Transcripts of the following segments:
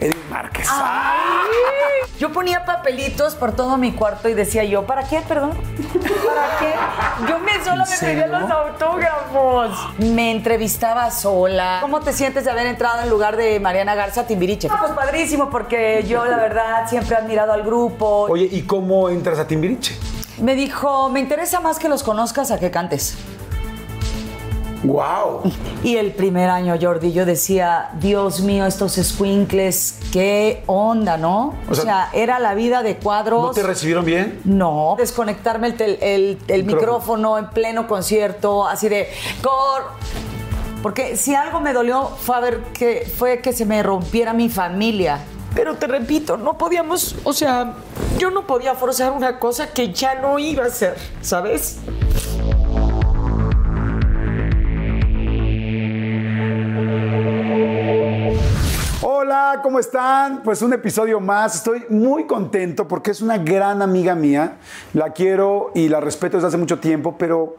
Edith Márquez. Yo ponía papelitos por todo mi cuarto y decía yo, ¿para qué, perdón? ¿Para qué? Yo me sola me pedía los autógrafos. Me entrevistaba sola. ¿Cómo te sientes de haber entrado en lugar de Mariana Garza Timbiriche? Ah, pues padrísimo, porque yo la verdad siempre he admirado al grupo. Oye, ¿y cómo entras a Timbiriche? Me dijo, me interesa más que los conozcas a que cantes. ¡Wow! Y el primer año, Jordi, yo decía, Dios mío, estos squinkles, qué onda, ¿no? O, O sea, sea, era la vida de cuadros. ¿No te recibieron bien? No, desconectarme el, tel- el- el micrófono en pleno concierto, así de cor. Porque si algo me dolió fue, a ver que, fue que se me rompiera mi familia. Pero te repito, no podíamos, o sea, yo no podía forzar una cosa que ya no iba a ser, ¿sabes? Hola, ¿cómo están? Pues un episodio más. Estoy muy contento porque es una gran amiga mía. La quiero y la respeto desde hace mucho tiempo, pero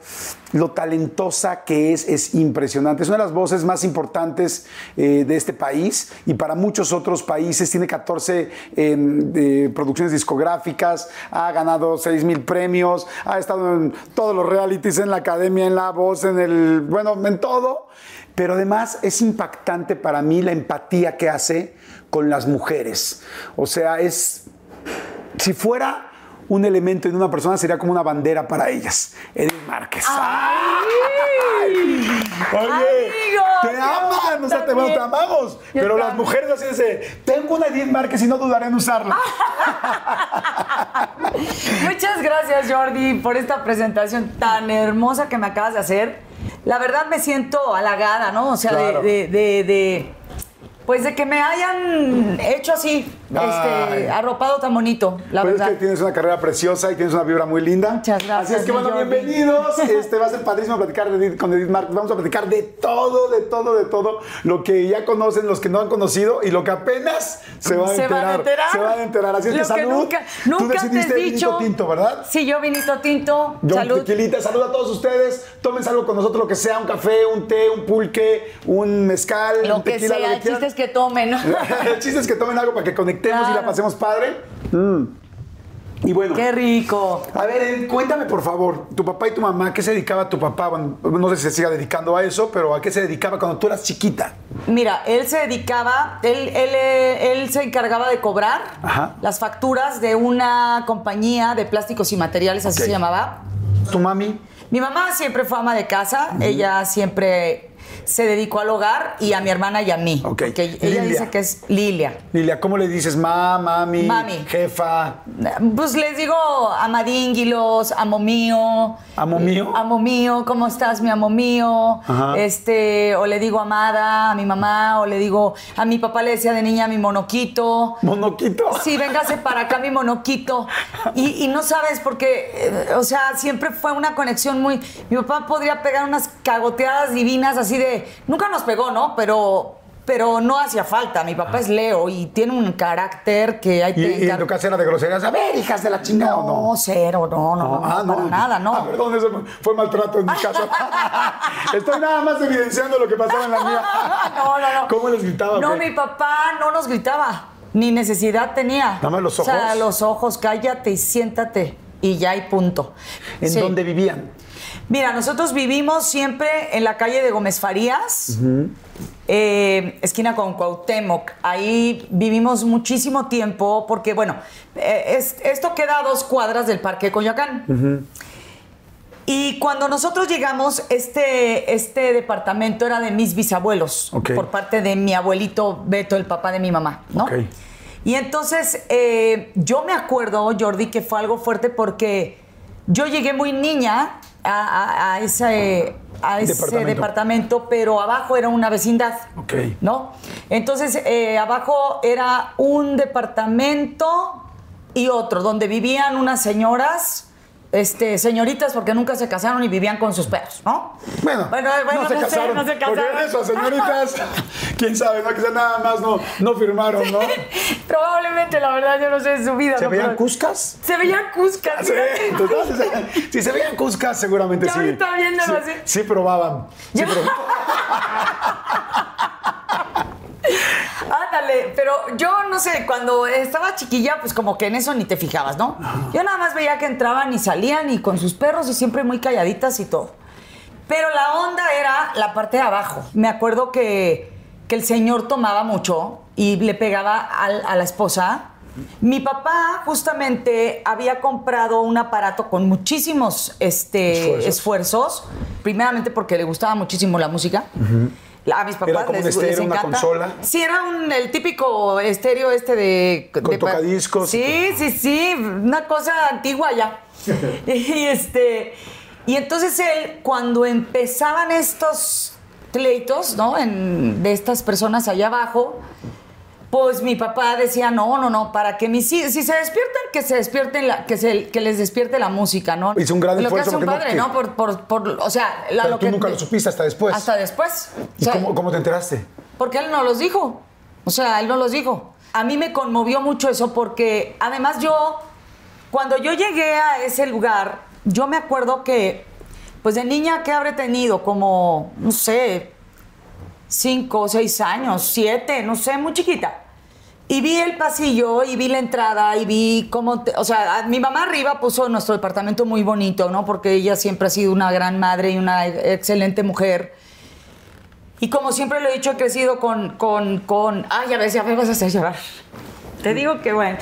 lo talentosa que es es impresionante. Es una de las voces más importantes eh, de este país y para muchos otros países. Tiene 14 eh, de producciones discográficas, ha ganado 6 mil premios, ha estado en todos los realities, en la academia, en la voz, en el, bueno, en todo. Pero además es impactante para mí la empatía que hace con las mujeres. O sea, es. Si fuera un elemento en una persona, sería como una bandera para ellas. Edith Márquez. ¡Ay! Oye, te aman, o sea, te, bueno, te amamos. Yo pero las mujeres así de, tengo una Edith Márquez y no dudaré en usarla. Muchas gracias, Jordi, por esta presentación tan hermosa que me acabas de hacer. La verdad me siento halagada, ¿no? O sea, de- Claro. de, de- de- Pues de que me hayan hecho así, este, arropado tan bonito, la Pues verdad. es que tienes una carrera preciosa y tienes una vibra muy linda. Muchas gracias, Así es que bueno, Jordi. bienvenidos. Este va a ser padrísimo platicar de con Edith Márquez. Vamos a platicar de todo, de todo, de todo. Lo que ya conocen, los que no han conocido y lo que apenas se van a Se enterar. van a enterar. Se van a enterar. Así es Lo que salud. nunca, Tú nunca decidiste te he vinito dicho. tinto, ¿verdad? Sí, yo vinito tinto. Yo Salud. tequilita, salud a todos ustedes. Tómense algo con nosotros, lo que sea, un café, un té, un pulque, un mezcal, Lo un que tequila, sea, lo que quieran. Es que tomen, ¿no? el chiste es que tomen algo para que conectemos y la pasemos padre. Mm. Y bueno. Qué rico. A ver, cuéntame por favor, tu papá y tu mamá, ¿a qué se dedicaba tu papá? Bueno, no sé si se siga dedicando a eso, pero ¿a qué se dedicaba cuando tú eras chiquita? Mira, él se dedicaba, él, él, eh, él se encargaba de cobrar Ajá. las facturas de una compañía de plásticos y materiales, así se llamaba. ¿Tu mami? Mi mamá siempre fue ama de casa, ella siempre se dedicó al hogar y a mi hermana y a mí. Ok. Porque ella Lilia. dice que es Lilia. Lilia, ¿cómo le dices? Ma, mami, Mami. jefa, Pues les digo amadínguilos, amo mío. amo mío. Amo mío, ¿cómo estás, mi amo mío? Ajá. Este, o le digo amada a mi mamá, o le digo, a mi papá le decía de niña mi monoquito. Monoquito. Sí, véngase para acá mi monoquito. Y, y no sabes, porque, eh, o sea, siempre fue una conexión muy. Mi papá podría pegar unas cagoteadas divinas así de. Nunca nos pegó, ¿no? Pero. Pero no hacía falta. Mi papá es Leo y tiene un carácter que hay Y, que. y en tu casa era de groserías. A ver, hijas de la chingada, ¿o No, no? cero, no, no, no, ah, para nada, no. Ah, perdón, eso fue maltrato en mi casa. Estoy nada más evidenciando lo que pasaba en la mía. no, no, no. ¿Cómo les gritaba? No, mi papá no nos gritaba. Ni necesidad tenía. ¿Nada más los O sea, ojos? los ojos, cállate y siéntate. Y ya y punto. ¿En Sí. dónde vivían? Mira, nosotros vivimos siempre en la calle de Gómez Farías. eh, esquina con Cuauhtémoc. Ahí vivimos muchísimo tiempo porque, bueno, eh, es- esto queda a dos cuadras del Parque Coyoacán. Y cuando nosotros llegamos, este, este departamento era de mis bisabuelos, por parte de mi abuelito Beto, el papá de mi mamá, ¿no? Y entonces eh, yo me acuerdo, Jordi, que fue algo fuerte porque yo llegué muy niña a, ese, a ese Departamento. departamento. pero abajo era una vecindad. Ok. ¿No? Entonces, eh, abajo era un departamento y otro, donde vivían unas señoras, este, señoritas, porque nunca se casaron y vivían con sus perros, ¿no? Bueno, bueno, bueno, no se sé, casaron. no se Porque señoritas, quién sabe, no, quizá nada más no, no firmaron, ¿no? Probablemente, la verdad, yo no sé de su vida. ¿Se ¿no? veían Pero- cuscas? Se veían cuscas. Sí, entonces, si se veían cuscas, seguramente Ya sí. ahorita viéndolo sí, así. Sí probaban. Sí probaban. Ándale, pero yo no sé, cuando estaba chiquilla, pues como que en eso ni te fijabas, ¿no? Yo nada más veía que entraban y salían y con sus perros y siempre muy calladitas y todo. Pero la onda era la parte de abajo. Me acuerdo que, que el señor tomaba mucho y le pegaba al- a la esposa. Mi papá justamente había comprado un aparato con muchísimos este, Esfuerzos. esfuerzos. Primeramente porque le gustaba muchísimo la música. A mis papás Era como un les, estéreo, les una consola. Sí, era un, el típico estéreo este de... Con de tocadiscos. Sí, sí, sí, una cosa antigua ya. y este... Y entonces él, cuando empezaban estos pleitos, ¿no? En- de estas personas allá abajo, pues mi papá decía, no, no, no, para que mis hijos, si se despiertan, que se despierten, la, que, se, que les despierte la música, ¿no? Hizo un gran lo que esfuerzo hace un porque no- padre, que- ¿no? Por, por, por, o sea, la- Pero lo tú que... nunca lo supiste hasta después. Hasta después. O ¿Y sea, cómo, cómo te enteraste? porque él no los dijo. O sea, él no los dijo. A mí me conmovió mucho eso porque además yo, cuando yo llegué a ese lugar, yo me acuerdo que, pues de niña que habré tenido como, no sé, cinco seis años, siete, no sé, muy chiquita. Y vi el pasillo y vi la entrada y vi cómo, o sea, mi mamá arriba puso nuestro departamento muy bonito, ¿no? Porque ella siempre ha sido una gran madre y una excelente mujer. Y como siempre lo he dicho, he crecido con, con, con... Ay, a ver, ya me vas a hacer llorar. Te digo que bueno.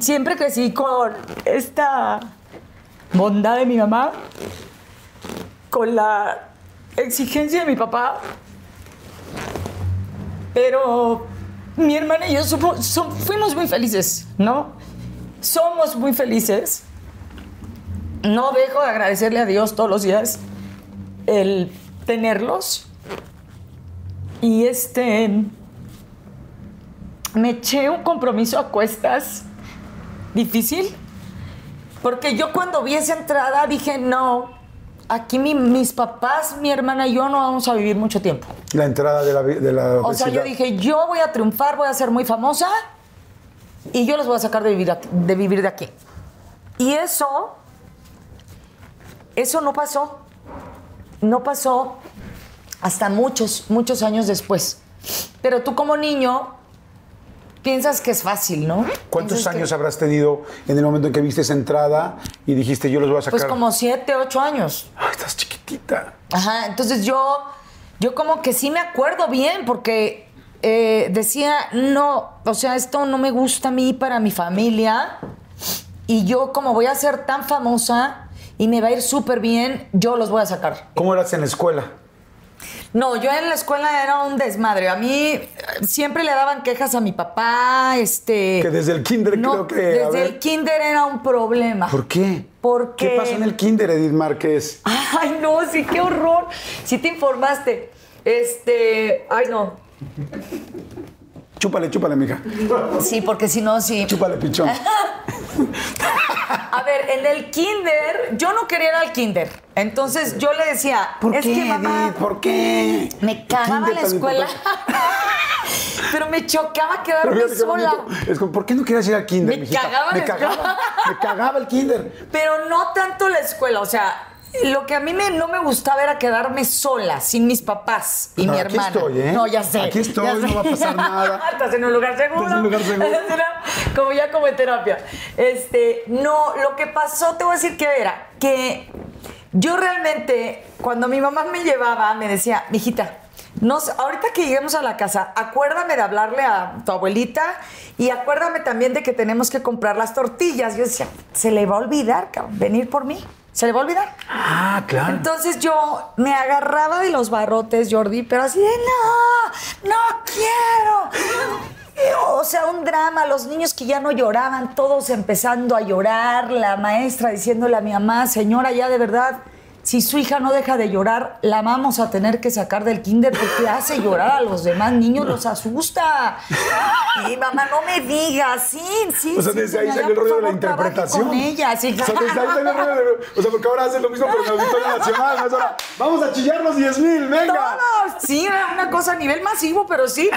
Siempre crecí con esta bondad de mi mamá, con la exigencia de mi papá. Pero mi hermana y yo fuimos muy felices, ¿no? Somos muy felices. No dejo de agradecerle a Dios todos los días el tenerlos. Y este. Me eché un compromiso a cuestas difícil. Porque yo cuando vi esa entrada dije, no, aquí mi- mis papás, mi hermana y yo no vamos a vivir mucho tiempo. La entrada de la, de la O sea, yo dije, yo voy a triunfar, voy a ser muy famosa y yo los voy a sacar de vivir, aquí- de vivir de aquí. Y eso, eso no pasó. No pasó hasta muchos, muchos años después. Pero tú como niño piensas que es fácil, ¿no? ¿Cuántos que- años habrás tenido en el momento en que viste esa entrada y dijiste yo los voy a sacar? Pues como siete, ocho años. Ay, estás chiquitita. Ajá, entonces yo, yo como que sí me acuerdo bien porque eh, decía, no, o sea, esto no me gusta a mí para mi familia y yo como voy a ser tan famosa y me va a ir súper bien, yo los voy a sacar. ¿Cómo eras en la escuela? No, yo en la escuela era un desmadre. A mí eh, siempre le daban quejas a mi papá, este... Que desde el kinder no, creo que, a Desde ver. el kinder era un problema. ¿Por qué? Porque- ¿Qué pasó en el kinder, Edith Márquez? Ay, no, sí, qué horror. Sí te informaste. Este, ay, no. Chúpale, chúpale, mija. Sí, porque si no, sí. Chúpale, pichón. A ver, en el kinder, yo no quería ir al kinder. Entonces yo le decía, ¿Por es qué, que mamá? ¿Por qué? me cagaba la escuela. Pero me chocaba quedarme sola. Es como, ¿por qué no querías ir al kinder, Me mijita? cagaba me cagaba, me cagaba el kinder. Pero no tanto la escuela, o sea, lo que a mí me, no me gustaba era quedarme sola, sin mis papás y No, mi aquí hermana. estoy, ¿eh? No, ya sé. Aquí estoy, no sé. va a pasar nada. Estás en un lugar seguro. Estás en un lugar seguro. como ya como en terapia. Este, no, lo que pasó, te voy a decir que era que Yo realmente, cuando mi mamá me llevaba, me decía, mijita, ahorita que lleguemos a la casa, acuérdame de hablarle a tu abuelita y acuérdame también de que tenemos que comprar las tortillas. Yo decía, se le va a olvidar, cabrón, venir por mí. Se le va a olvidar. Ah, claro. Entonces yo me agarraba de los barrotes, Jordi, pero así de no, no quiero. O sea, un drama, los niños que ya no lloraban, todos empezando a llorar, la maestra diciéndole a mi mamá, señora, ya de verdad, si su hija no deja de llorar, la vamos a tener que sacar del kinder porque hace llorar a los demás niños, los asusta. Y mamá, no me digas, sí, sí. O sea, sí, desde ahí señora, salió el rollo de la interpretación. Con ella, sí, O sea, desde ahí salió el rollo de... O sea, porque ahora hacen lo mismo, pero en el Auditorio Nacional. ¿no? Ahora, vamos a chillar los 10 mil, venga. Todos, sí, una cosa a nivel masivo, pero sí.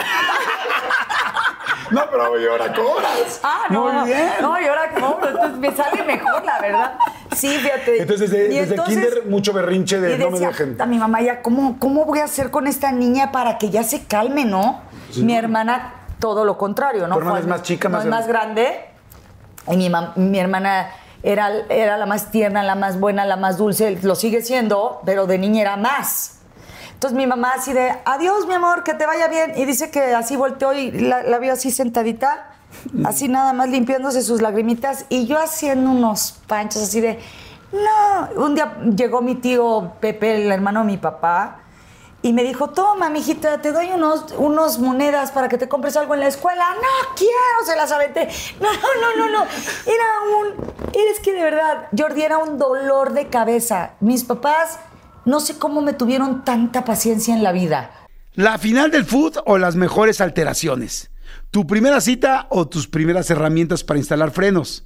No, pero ¿y ahora cobras? Ah, no, Muy bien. no, y ahora cómo, entonces me sale mejor, la verdad. Sí, fíjate. Entonces, desde, Y desde entonces- kinder, mucho berrinche de no me dejen. A mi mamá ya, ¿cómo, ¿cómo voy a hacer con esta niña para que ya se calme, no? Mi hermana, todo lo contrario, ¿no? ¿Tu hermana es más chica, no, más es más grande. Y mi hermana era, era la más tierna, la más buena, la más dulce. Lo sigue siendo, pero de niña era más. Entonces mi mamá así de, adiós mi amor, que te vaya bien. Y dice que así volteó y la, la vio así sentadita, así nada más limpiándose sus lagrimitas. Y yo haciendo unos panchos así de, no. Un día llegó mi tío Pepe, el hermano de mi papá, y me dijo, toma, mijita, te doy unos, unos monedas para que te compres algo en la escuela. No quiero, se las aventé. No, no, no, no. Era un, eres que de verdad, Jordi, era un dolor de cabeza. Mis papás, no sé cómo me tuvieron tanta paciencia en la vida. ¿La final del food o las mejores alteraciones? ¿Tu primera cita o tus primeras herramientas para instalar frenos?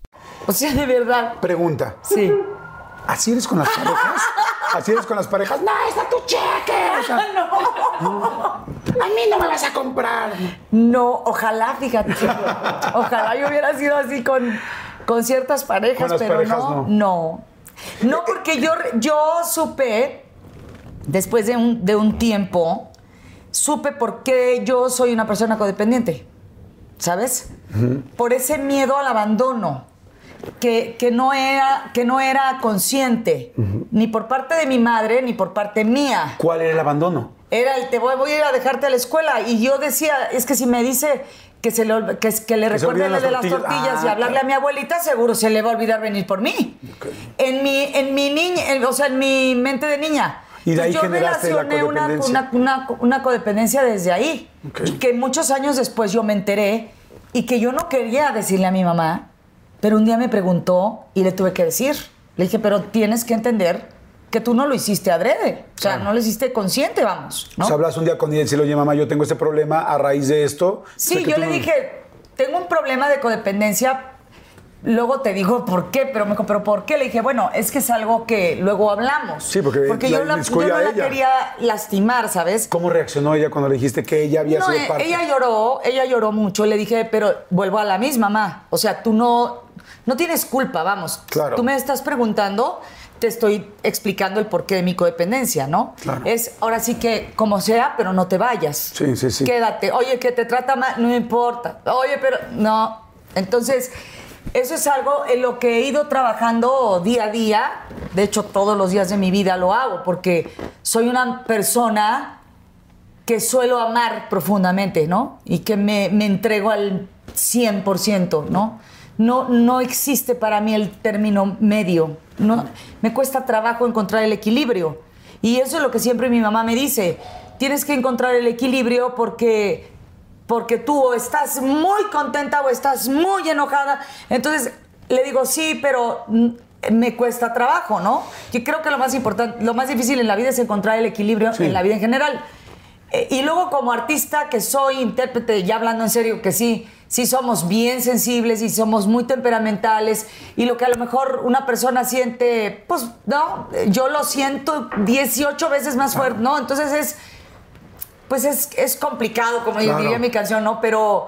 O sea, de verdad. Pregunta. Sí. ¿Así eres con las parejas? ¿Así eres con las parejas? No, está tu cheque. O sea, A mí no me vas a comprar. No, ojalá, fíjate. Ojalá yo hubiera sido así con, con ciertas parejas, Con pero parejas, no, no. No, porque yo, yo supe, después de un, de un tiempo, supe por qué yo soy una persona codependiente. ¿Sabes? Por ese miedo al abandono. Que, que no era, que no era consciente, ni por parte de mi madre, ni por parte mía. ¿Cuál era el abandono? Era el te voy, voy a ir a dejarte a la escuela. Y yo decía, es que si me dice que, se le, que, que le recuerde las de las tortillas. tortillas y Ah, hablarle claro. a mi abuelita, seguro se le va a olvidar venir por mí. En mi, en mi niña, en- o sea, en mi mente de niña. Y de ahí yo generaste la relacioné una, codependencia. una, una, una codependencia desde ahí. Y que muchos años después yo me enteré y que yo no quería decirle a mi mamá, pero un día me preguntó y le tuve que decir. Le dije, pero tienes que entender que tú no lo hiciste adrede. O sea, no lo hiciste consciente, vamos. ¿no? O sea, hablas un día con ella y decirle, oye, mamá, yo tengo este problema a raíz de esto. Sí, yo le no- dije, tengo un problema de codependencia luego te digo por qué, pero me dijo, ¿pero por qué? Le dije, bueno, es que es algo que luego hablamos. Sí, porque la yo, la- yo no la quería lastimar, ¿sabes? ¿Cómo reaccionó ella cuando le dijiste que ella había No, sido eh, parte? ella lloró, ella lloró mucho. Le dije, pero vuelvo a la misma, mamá. O sea, tú no, no tienes culpa, vamos. Claro. Tú me estás preguntando, te estoy explicando el porqué de mi codependencia, ¿no? Claro. Es ahora sí que como sea, pero no te vayas. Sí, sí, sí. Quédate. Oye, que te trata mal, no importa. Oye, pero no. Entonces, eso es algo en lo que he ido trabajando día a día. De hecho, todos los días de mi vida lo hago porque soy una persona que suelo amar profundamente, ¿no? Y que me, me entrego al 100%, ¿no? No, no existe para mí el término medio. No, me cuesta trabajo encontrar el equilibrio. Y eso es lo que siempre mi mamá me dice. Tienes que encontrar el equilibrio porque, porque tú o estás muy contenta o estás muy enojada. Entonces le digo, sí, pero me cuesta trabajo, ¿no? Yo creo que lo más importante, lo más difícil en la vida es encontrar el equilibrio en la vida en general. Eh, y luego como artista que soy, intérprete, ya hablando en serio, que sí, sí somos bien sensibles y somos muy temperamentales y lo que a lo mejor una persona siente, pues no, yo lo siento 18 veces más fuerte, ¿no? Entonces es, pues es, es complicado, como Claro. diría mi canción, ¿no? Pero,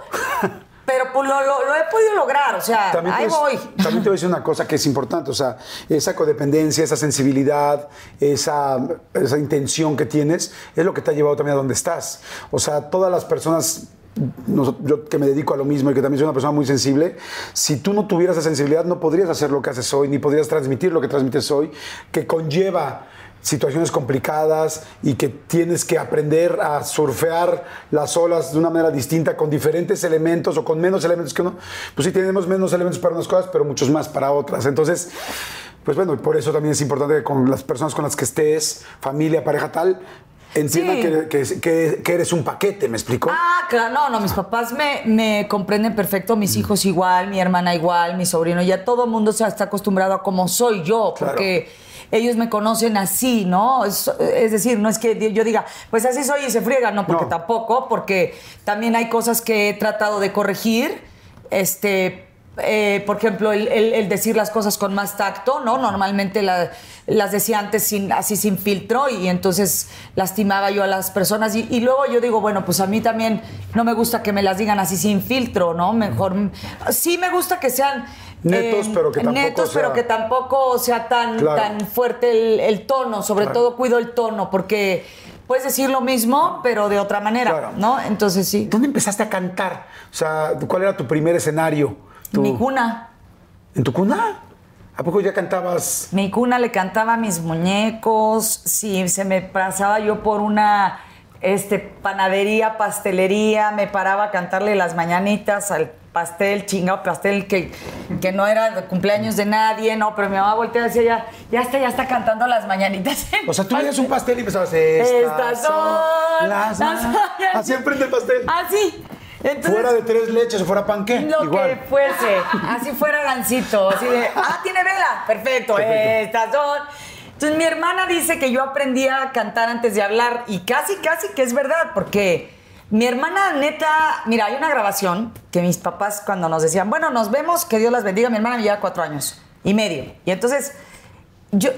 pero pues lo, lo- lo he podido lograr, o sea, También ahí voy. también te voy a decir una cosa que es importante, o sea, esa codependencia, esa sensibilidad, esa, esa intención que tienes, es lo que te ha llevado también a donde estás. O sea, todas las personas, yo que me dedico a lo mismo y que también soy una persona muy sensible, si tú no tuvieras esa sensibilidad no podrías hacer lo que haces hoy, ni podrías transmitir lo que transmites hoy, que conlleva situaciones complicadas y que tienes que aprender a surfear las olas de una manera distinta con diferentes elementos o con menos elementos que uno. Pues sí, tenemos menos elementos para unas cosas, pero muchos más para otras. Entonces, pues bueno, por eso también es importante que con las personas con las que estés, familia, pareja tal, entiendan Sí. que, que- eres un paquete, ¿me explico? Ah, claro, no, no, mis papás me, me comprenden perfecto, Mm. mis hijos igual, mi hermana igual, mi sobrino, ya todo el mundo se está acostumbrado a cómo soy yo, Claro. porque ellos me conocen así, ¿no? Es, es decir, no es que yo diga, pues así soy y se friega, no, porque No. tampoco, porque también hay cosas que he tratado de corregir, este... eh, por ejemplo, el, el- el decir las cosas con más tacto, ¿no? Normalmente la- las decía antes sin, así sin filtro y entonces lastimaba yo a las personas. Y, y luego yo digo, bueno, pues a mí también no me gusta que me las digan así sin filtro, ¿no? Mejor. Sí me gusta que sean. Netos, pero que tampoco netos, sea- pero que tampoco sea tan, Claro. tan fuerte el, el tono. Sobre Claro. todo cuido el tono, porque puedes decir lo mismo, pero de otra manera, Claro. ¿no? Entonces sí. ¿Dónde empezaste a cantar? O sea, ¿cuál era tu primer escenario? Tu- Mi cuna. ¿En tu cuna? ¿A poco ya cantabas? Mi cuna le cantaba a mis muñecos, si se me pasaba yo por una este, panadería, pastelería, me paraba a cantarle las mañanitas al pastel, chingado pastel que, que no era de cumpleaños de nadie, no, pero mi mamá volteaba y decía, ya, ya está, ya está cantando las mañanitas. O sea, tú el veías un pastel. y empezabas, Estas son las las mañanas". mañanitas. Así enfrente del pastel. Así. Entonces, Fuera de tres leches o fuera panqué. lo Igual. que fuese, así fuera gancito, así de, ah, tiene vela, perfecto, Perfecto. estas son. Entonces mi hermana dice que yo aprendí a cantar antes de hablar y casi, casi que es verdad, porque mi hermana neta, mira, hay una grabación que mis papás cuando nos decían, bueno, nos vemos, que Dios las bendiga, mi hermana me lleva cuatro años y medio. Y entonces yo,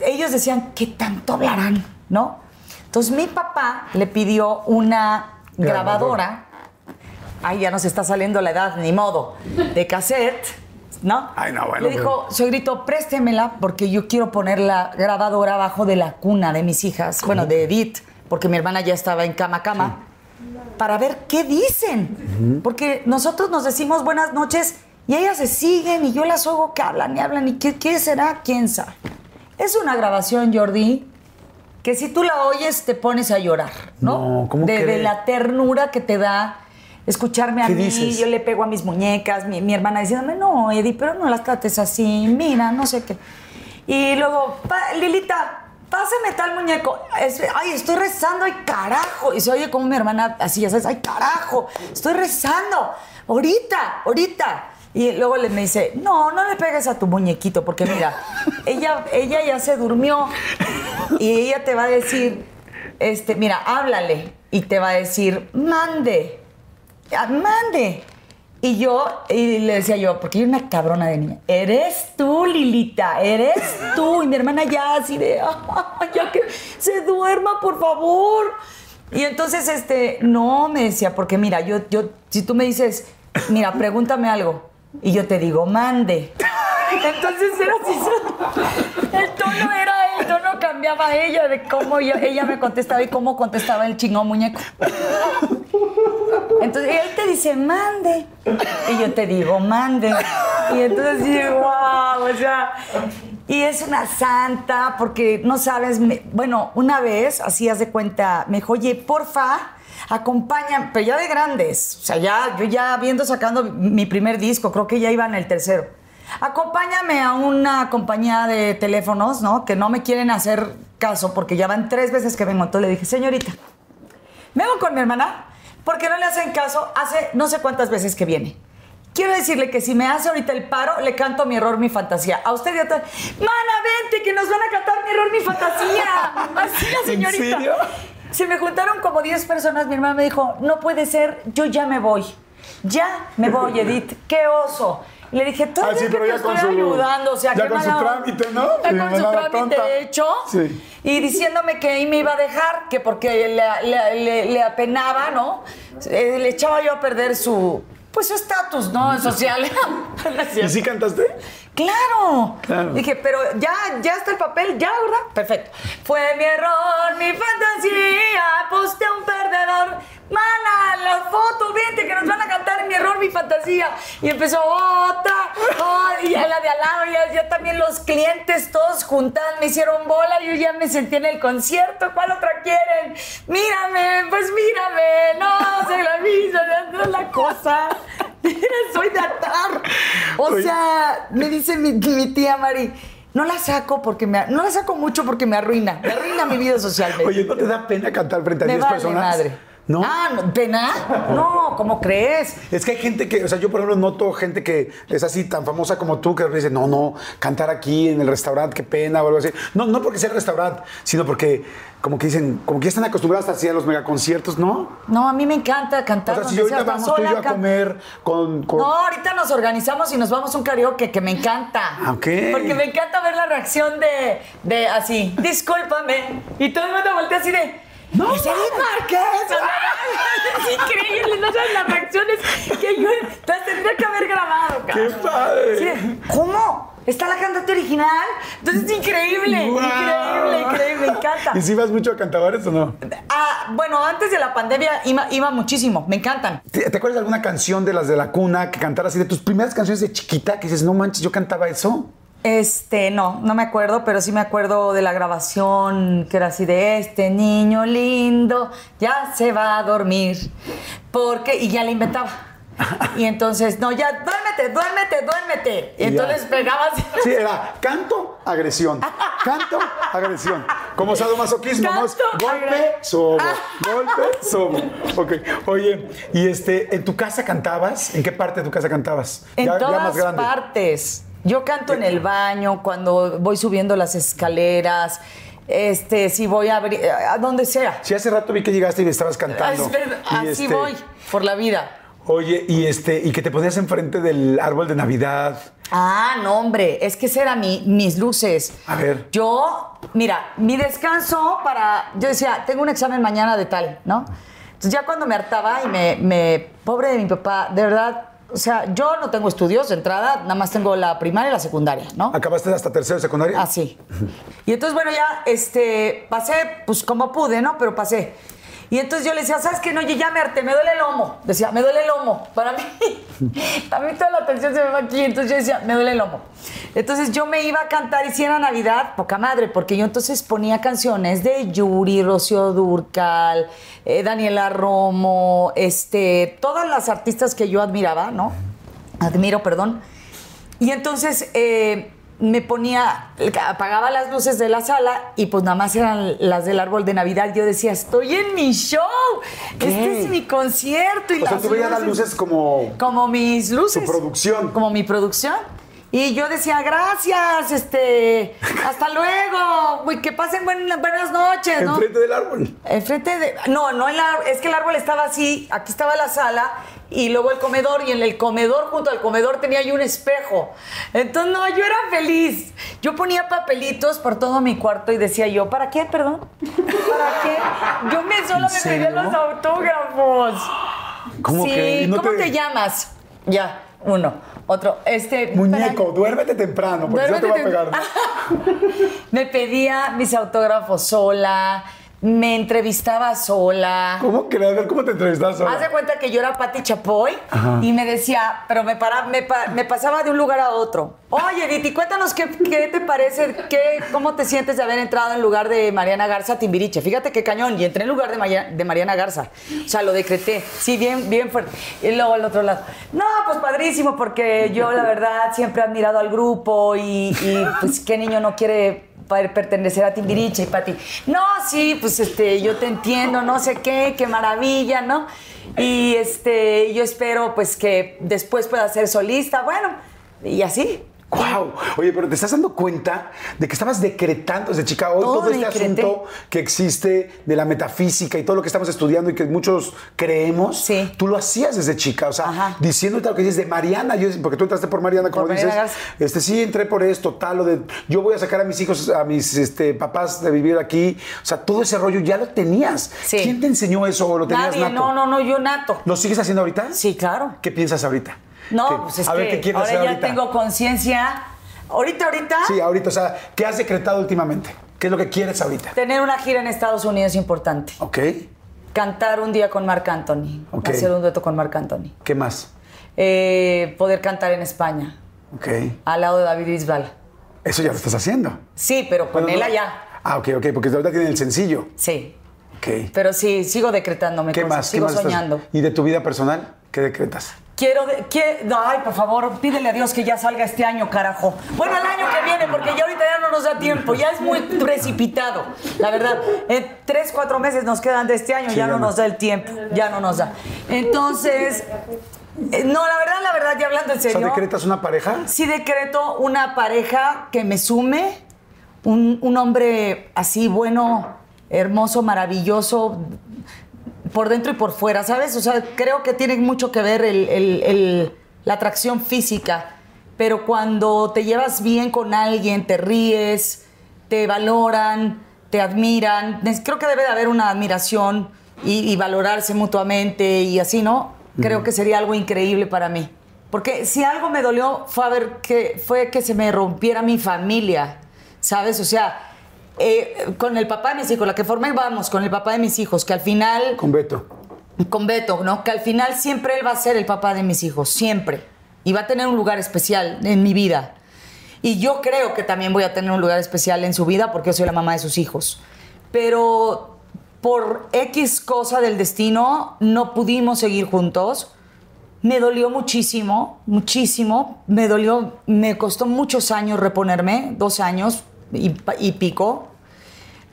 ellos decían, ¿qué tanto hablarán? ¿No? Entonces mi papá le pidió una grabadora Ay, ya nos está saliendo la edad, ni modo. De cassette, ¿no? Ay, no, bueno, Le dijo, suegrito, préstemela porque yo quiero poner la grabadora abajo de la cuna de mis hijas, bueno, de Edith, porque mi hermana ya estaba en cama cama, para ver qué dicen. Porque nosotros nos decimos buenas noches y ellas se siguen y yo las oigo que hablan y hablan y qué, qué será, quién sabe. Es una grabación, Jordi, que si tú la oyes te pones a llorar, ¿no? No, ¿cómo de, la ternura que te da escucharme a ¿Qué mí, dices? yo le pego a mis muñecas, mi, mi hermana diciéndome, no, Eddie, pero no las trates así, mira, no sé qué. Y luego, "Pa- Lilita, pásame tal muñeco. Ay, estoy rezando, ay, carajo. Y se oye como mi hermana así, ya sabes, ay, carajo, estoy rezando, ahorita, ahorita. Y luego le me dice, no, no le pegues a tu muñequito, porque mira, ella, ella ya se durmió y ella te va a decir, este, mira, háblale y te va a decir, mande, mande. Y yo, y le decía yo, porque yo una cabrona de niña, eres tú, Lilita, eres tú. Y mi hermana ya así de, "Ah, ya que se duerma, por favor. Y entonces, este, no, me decía, porque mira, yo, yo, si tú me dices, mira, pregúntame algo, y yo te digo, mande. Entonces era así, el tono era, el tono cambiaba ella de cómo yo- ella me contestaba y cómo contestaba el chingón muñeco. Entonces él te dice, mande. Y yo te digo, mande. Y entonces digo, wow, o sea. Y es una santa, porque no sabes. bueno, una vez, así haz de cuenta, me dijo, oye, porfa, acompaña, pero ya de grandes. O sea, ya, yo ya viendo sacando mi primer disco, creo que ya iba en el tercero. Acompáñame a una compañía de teléfonos, ¿no? Que no me quieren hacer caso porque ya van tres veces que vengo. Entonces le dije, señorita, Vengo con mi hermana porque no le hacen caso hace no sé cuántas veces que viene. Quiero decirle que si me hace ahorita el paro, le canto mi error, mi fantasía. A usted ya está. Mana, vente, que nos van a cantar mi error, mi fantasía. Así la señorita. serio? Se me juntaron como 10 personas. Mi hermana me dijo, no puede ser, yo ya me voy. Ya me voy, Edith. Qué oso. Y le dije, tú Ah, sí, que pero te ya con estoy su- ayudando. O sea, ya qué con su trámite, ¿no? Ya con su trámite hecho. Sí. Y diciéndome que ahí me iba a dejar, que porque le, le- le- le apenaba, ¿no? Eh, le echaba yo a perder su, pues su estatus, ¿no? Social. No es ¿Y sí cantaste? Claro. Claro. Dije, pero ya, ya está el papel, ya, ¿verdad? Perfecto. Fue mi error, mi fantasía, posté un perdedor. Mana, la foto, vente que nos van a cantar mi error, mi fantasía. Y empezó otra, oh, y a la de al lado, ya, ya también los clientes todos juntados me hicieron bola, yo ya me sentí en el concierto, ¿cuál otra quieren? Mírame, pues mírame, no, se la misma, no es la cosa. Soy de atar. O Oye. sea, me dice mi, mi tía Mari, no la saco porque me, no la saco mucho porque me arruina, me arruina mi vida social. Oye. ¿no te da pena cantar frente a me 10 vale personas? madre. ¿No? Ah, no, ¿pena? No, ¿cómo crees? Es que hay gente que, o sea, yo por ejemplo noto gente que es así tan famosa como tú que dice, no, no, cantar aquí en el restaurante, qué pena o algo así. No, no porque sea el restaurante, sino porque como que dicen, como que ya están acostumbrados así a los megaconciertos, ¿no? No, a mí me encanta O cantar. sea, si donde ahorita vamos tú y yo a comer con... con- No, ahorita nos organizamos y nos vamos a un karaoke que me encanta. Ah, ok. Porque me encanta ver la reacción de, de así, discúlpame. Y todo el mundo voltea así de. ¡No! ¡Es Márquez! Sea, es increíble, no sabes las reacciones que yo las tendría que haber grabado, ¡Qué cabrón. padre! Sí, ¿Cómo? ¿Está la cantante original? Entonces es increíble, increíble, increíble, me encanta. ¿Y si vas mucho a cantabares o no? Ah, bueno, antes de la pandemia iba, iba muchísimo, me encantan. ¿Te, te acuerdas de alguna canción de las de la cuna que cantaras así de tus primeras canciones de chiquita que dices, no manches, yo cantaba eso? Este, no, no me acuerdo, pero sí me acuerdo de la grabación que era así de este niño lindo ya se va a dormir. Porque, y ya le inventaba. Y entonces, no, ya, duérmete, duérmete, duérmete. Y entonces pegaba así. Sí, era canto, agresión. Canto, agresión. Como sadomasoquismo, ¿no? Golpe, sobo. Golpe, sobo. Ok. Oye, y este, ¿en tu casa cantabas? ¿En qué parte de tu casa cantabas? En Ya- ya todas más grande. partes. Yo canto en el baño, cuando voy subiendo las escaleras, este, si voy a abrir, a donde sea. Sí, hace rato vi que llegaste y me estabas cantando. Es verdad, Y Así este, voy, por la vida. Oye, y este, y que te ponías enfrente del árbol de Navidad. Ah, no, hombre, es que ese era mi, mis luces. A ver. Yo, mira, mi descanso para. Yo decía, tengo un examen mañana de tal, ¿no? Entonces ya cuando me hartaba y me. me pobre de mi papá, de verdad. O sea, yo no tengo estudios de entrada, nada más tengo la primaria y la secundaria, ¿no? ¿Acabaste hasta tercero de secundaria? Así. Y entonces, bueno, ya este, pasé, pues como pude, ¿no? Pero pasé. Y entonces yo le decía, ¿sabes qué? No, oye, ya me me duele el lomo. Decía, me duele el lomo. Para mí, a mí toda la atención se me va aquí. Entonces yo decía, me duele el lomo. Entonces yo me iba a cantar y si era Navidad, poca madre, porque yo entonces ponía canciones de Yuri, Rocío Durcal, eh, Daniela Romo, este, todas las artistas que yo admiraba, ¿no? Admiro, perdón. Y entonces eh, me ponía, apagaba las luces de la sala y pues nada más eran las del árbol de Navidad. Yo decía, estoy en mi show, este es mi concierto. Y O sea, las tú veías las luces como... Como mis luces. Tu producción. Como mi producción. Y yo decía, gracias, este, hasta luego, güey, que pasen buenas, buenas noches, ¿no? Enfrente del árbol. Enfrente de. No, no, en la- es que el árbol estaba así, aquí estaba la sala y luego el comedor, y en el comedor, junto al comedor, tenía yo un espejo. Entonces, no, yo era feliz. Yo ponía papelitos por todo mi cuarto y decía yo, ¿para qué, perdón? ¿Para qué? Yo me solo me pedía los autógrafos. ¿Cómo sí, que? ¿Y no ¿cómo te- te... llamas? Ya, uno. Otro. Este. Muñeco, para- duérmete temprano, porque si no te va a Duérmete pegar. me pedía mis autógrafos sola, me entrevistaba sola. ¿Cómo que? ¿cómo te entrevistas sola? Haz de cuenta que yo era Pati Chapoy y me decía, pero me, para, me, pa- me pasaba de un lugar a otro. Oye, Edith, cuéntanos qué, qué te parece, qué, cómo te sientes de haber entrado en lugar de Mariana Garza Timbiriche. Fíjate qué cañón, y entré en lugar de, Maya- de Mariana Garza. O sea, lo decreté. Sí, bien, bien fuerte. Y luego al otro lado. No, pues padrísimo, porque yo la verdad siempre he admirado al grupo y, y, pues qué niño no quiere per- pertenecer a Timbiriche y Pati. No, sí, pues este, yo te entiendo, no sé qué, qué maravilla, ¿no? Y este, yo espero pues que después pueda ser solista, bueno, y así. ¡Wow! Oye, pero ¿te estás dando cuenta de que estabas decretando desde chica hoy Todo todo, este decreté. asunto que existe de la metafísica y todo lo que estamos estudiando y que muchos creemos? Sí. Tú lo hacías desde chica, o sea, Ajá. diciendo lo que dices de Mariana, yo, porque tú entraste por Mariana, como Por dices. Mariana. Este, sí, entré por esto, tal, lo de yo voy a sacar a mis hijos, a mis este, papás de vivir aquí. O sea, todo ese rollo ya lo tenías. Sí. ¿Quién te enseñó eso o lo tenías Nadie, nato? no, no, no, yo nato. ¿Lo sigues haciendo ahorita? Sí, claro. ¿Qué piensas ahorita? No, ¿Qué- pues es a ver, que ¿qué quieres ahora hacer ya ahorita? tengo conciencia. Ahorita, ahorita, Sí, ahorita, o sea, ¿qué has decretado últimamente? ¿Qué es lo que quieres ahorita? tener una gira en Estados Unidos es importante. Ok, Cantar un día con Marc Anthony. Ok. Hacer un dueto con Marc Anthony. ¿qué más? Eh, poder cantar en España, Ok, al lado de David Bisbal. eso ya lo estás haciendo. Sí, pero con él allá. Ah, ok, ok, porque ahorita tiene el sencillo. Sí. Ok. Pero sí, sigo decretándome ¿Qué cosas, más? ¿Qué sigo estás- soñando. ¿Y de tu vida personal? ¿Qué decretas? Quiero, que- no, ay, por favor, pídele a Dios que ya salga este año, carajo. Bueno, el año que viene, porque ya ahorita ya no nos da tiempo, ya es muy precipitado, la verdad. En tres, cuatro meses nos quedan de este año, Sí, ya no no. nos da el tiempo, ya no nos da. Entonces, eh, no, la verdad, la verdad, ya hablando en O sea, serio. ¿decretas una pareja? Sí decreto una pareja que me sume, un, un hombre así bueno, hermoso, maravilloso, por dentro y por fuera, ¿sabes? O sea, creo que tiene mucho que ver el- el- el- la atracción física, pero cuando te llevas bien con alguien, te ríes, te valoran, te admiran, creo que debe de haber una admiración y, y valorarse mutuamente y así, ¿no? Creo que sería algo increíble para mí. Porque si algo me dolió fue, ver que, fue que se me rompiera mi familia, ¿sabes? O sea, eh, con el papá de mis hijos, la que formé, vamos, con el papá de mis hijos, que al final Con Beto. con Beto, ¿no? Que al final siempre él va a ser el papá de mis hijos, siempre. Y va a tener un lugar especial en mi vida. Y yo creo que también voy a tener un lugar especial en su vida porque yo soy la mamá de sus hijos. Pero por X cosa del destino no pudimos seguir juntos. Me dolió muchísimo, muchísimo. Me dolió, me costó muchos años reponerme, dos años y, y pico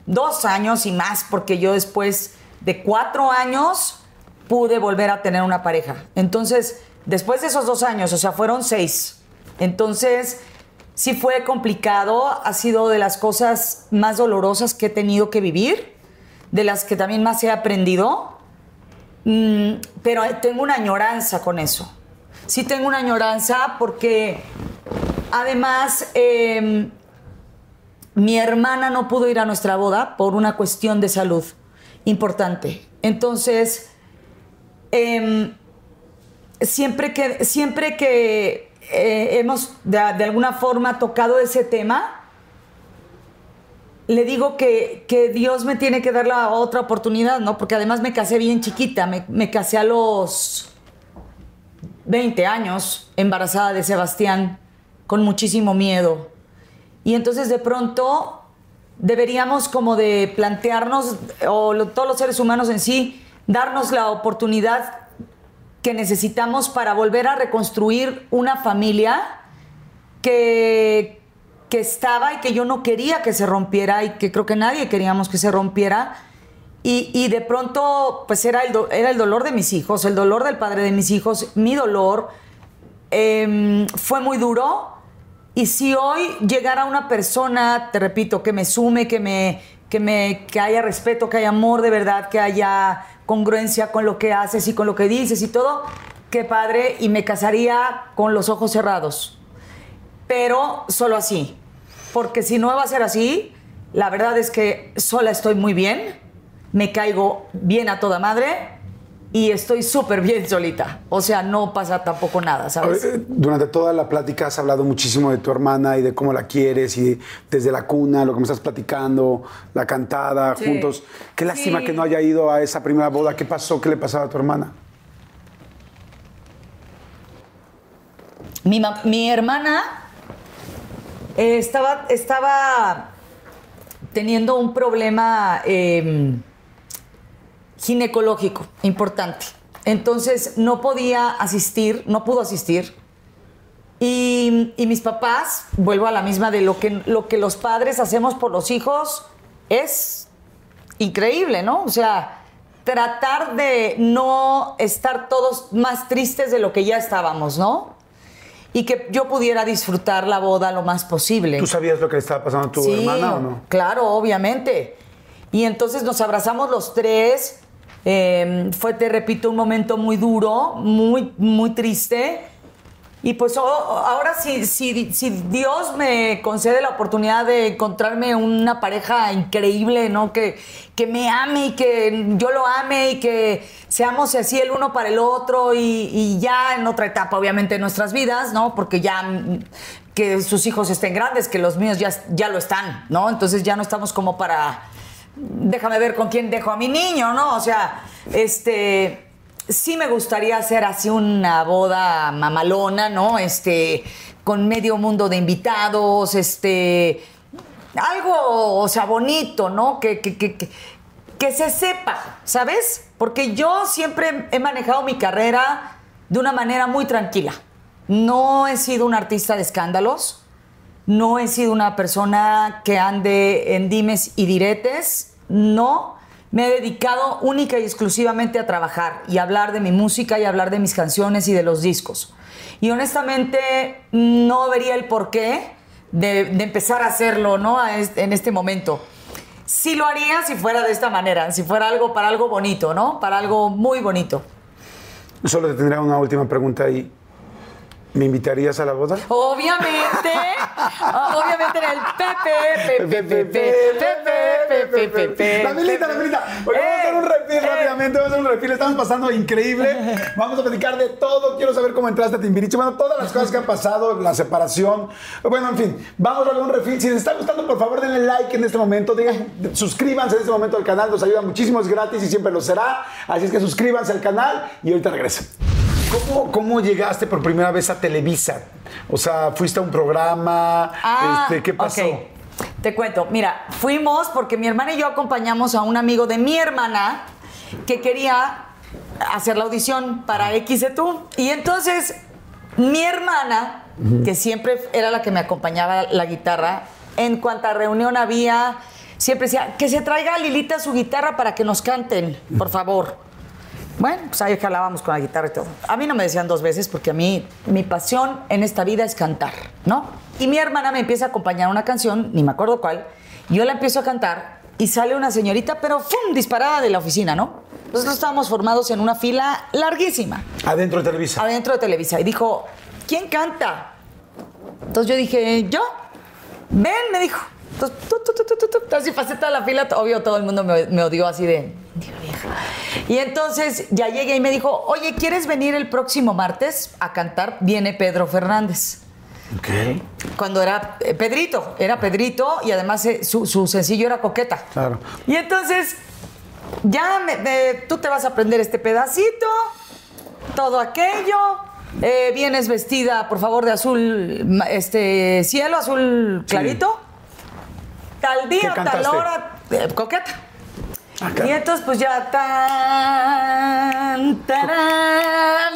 dos años y más, porque yo después de cuatro años pude volver a tener una pareja. Entonces, después de esos dos años, o sea, fueron seis. Entonces, sí fue complicado, ha sido de las cosas más dolorosas que he tenido que vivir, de las que también más he aprendido, Mm, pero tengo una añoranza con eso. Sí tengo una añoranza porque además... em, mi hermana no pudo ir a nuestra boda por una cuestión de salud importante. Entonces, em, siempre que, siempre que eh, hemos de, de alguna forma tocado ese tema, le digo que, que Dios me tiene que dar la otra oportunidad, ¿no? Porque además me casé bien chiquita, me, me casé a los 20 años, embarazada de Sebastián, con muchísimo miedo. Y entonces de pronto deberíamos como de plantearnos, o todos los seres humanos en sí, darnos la oportunidad que necesitamos para volver a reconstruir una familia que, que estaba y que yo no quería que se rompiera y que creo que nadie queríamos que se rompiera. Y, y de pronto, pues era el, era el dolor de mis hijos, el dolor del padre de mis hijos, mi dolor. Em, fue muy duro, Y si hoy llegara una persona, te repito, que me sume, que me, que me, que haya respeto, que haya amor de verdad, que haya congruencia con lo que haces y con lo que dices y todo, qué padre, y me casaría con los ojos cerrados. Pero solo así. Porque si no va a ser así, la verdad es que sola estoy muy bien, me caigo bien a toda madre y estoy súper bien solita. O sea, no pasa tampoco nada, ¿sabes? Eh, Durante toda la plática has hablado muchísimo de tu hermana y de cómo la quieres y desde la cuna, lo que me estás platicando, la cantada, Sí. juntos. Qué lástima Sí. que no haya ido a esa primera boda. ¿Qué pasó? ¿Qué le pasaba a tu hermana? Mi, mi hermana eh, estaba, estaba teniendo un problema eh, ginecológico importante. Entonces no podía asistir, no pudo asistir. Y, y mis papás, vuelvo a la misma de lo que, lo que los padres hacemos por los hijos, es increíble, ¿no? O sea, tratar de no estar todos más tristes de lo que ya estábamos, ¿no? Y que yo pudiera disfrutar la boda lo más posible. ¿Tú sabías lo que le estaba pasando a tu Sí, hermana o no? Claro, obviamente. Y entonces nos abrazamos los tres. Eh, fue, te repito, un momento muy duro, muy, muy triste. Y pues oh, ahora si, si, si Dios me concede la oportunidad de encontrarme una pareja increíble, ¿no? Que, que me ame y que yo lo ame y que seamos así el uno para el otro y, ya en otra etapa, obviamente, de nuestras vidas, ¿no? Porque ya que sus hijos estén grandes, que los míos ya, ya lo están, ¿no? Entonces ya no estamos como para, déjame ver con quién dejo a mi niño, ¿no? O sea, este sí me gustaría hacer así una boda mamalona, ¿no? Este, con medio mundo de invitados, este, algo, o sea, bonito, ¿no? Que, que, que, que, se sepa, ¿sabes? Porque yo siempre he manejado mi carrera de una manera muy tranquila. No he sido un artista de escándalos, no he sido una persona que ande en dimes y diretes, no. Me he dedicado única y exclusivamente a trabajar y hablar de mi música y hablar de mis canciones y de los discos. Y honestamente no vería el porqué de, de empezar a hacerlo ¿no? A este- en este momento. Sí lo haría si fuera de esta manera, si fuera algo para algo bonito, ¿no? Para algo muy bonito. Solo te tendría una última pregunta ahí. ¿Me invitarías a la boda? Obviamente, obviamente en el Pepe, Pepe, Pepe, Pepe, Pepe, Pepe. La milita, la milita. Vamos a hacer un refil Eh, rápidamente, vamos a hacer un refil. Estamos pasando increíble. Vamos a platicar de todo. Quiero saber cómo entraste a Timbiriche. Bueno, todas las cosas que han pasado, la separación. Bueno, en fin, vamos a hacer un refil. Si les está gustando, por favor, denle like en este momento. Digan, suscríbanse en este momento al canal. Nos ayuda muchísimo, es gratis y siempre lo será. Así es que suscríbanse al canal y ahorita regreso. ¿Cómo, ¿Cómo llegaste por primera vez a Televisa? O sea, ¿fuiste a un programa? Ah, este, ¿Qué pasó? Te cuento, mira, fuimos porque mi hermana y yo acompañamos a un amigo de mi hermana que quería hacer la audición para X de tú. Y entonces mi hermana, que siempre era la que me acompañaba la guitarra, en cuanta reunión había, siempre decía, que se traiga Lilita su guitarra para que nos canten, por favor. Bueno, pues ahí jalábamos con la guitarra y todo. A mí no me decían dos veces porque a mí mi pasión en esta vida es cantar, ¿no? Y mi hermana me empieza a acompañar una canción, ni me acuerdo cuál, y yo la empiezo a cantar y sale una señorita, pero ¡fum! disparada de la oficina, ¿no? Nosotros estábamos formados en una fila larguísima, Adentro de Televisa. adentro de Televisa, y dijo, ¿quién canta? Entonces yo dije, ¿yo? Ven, me dijo. Entonces, tu, tu, tu, tu, tu. Entonces, pasé toda la fila, obvio, todo el mundo me, me odió así de. Y entonces ya llegué y me dijo, oye, ¿quieres venir el próximo martes a cantar? Viene Pedro Fernández. Ok. Cuando era eh, Pedrito, era Pedrito y además eh, su, su sencillo era Coqueta. Claro. Y entonces, ya me- me- tú te vas a aprender este pedacito, todo aquello. eh, vienes vestida, por favor, de azul, este cielo, azul clarito. Tal ¿Qué día, tal hora, coqueta. Y entonces, pues ya tan, tarán,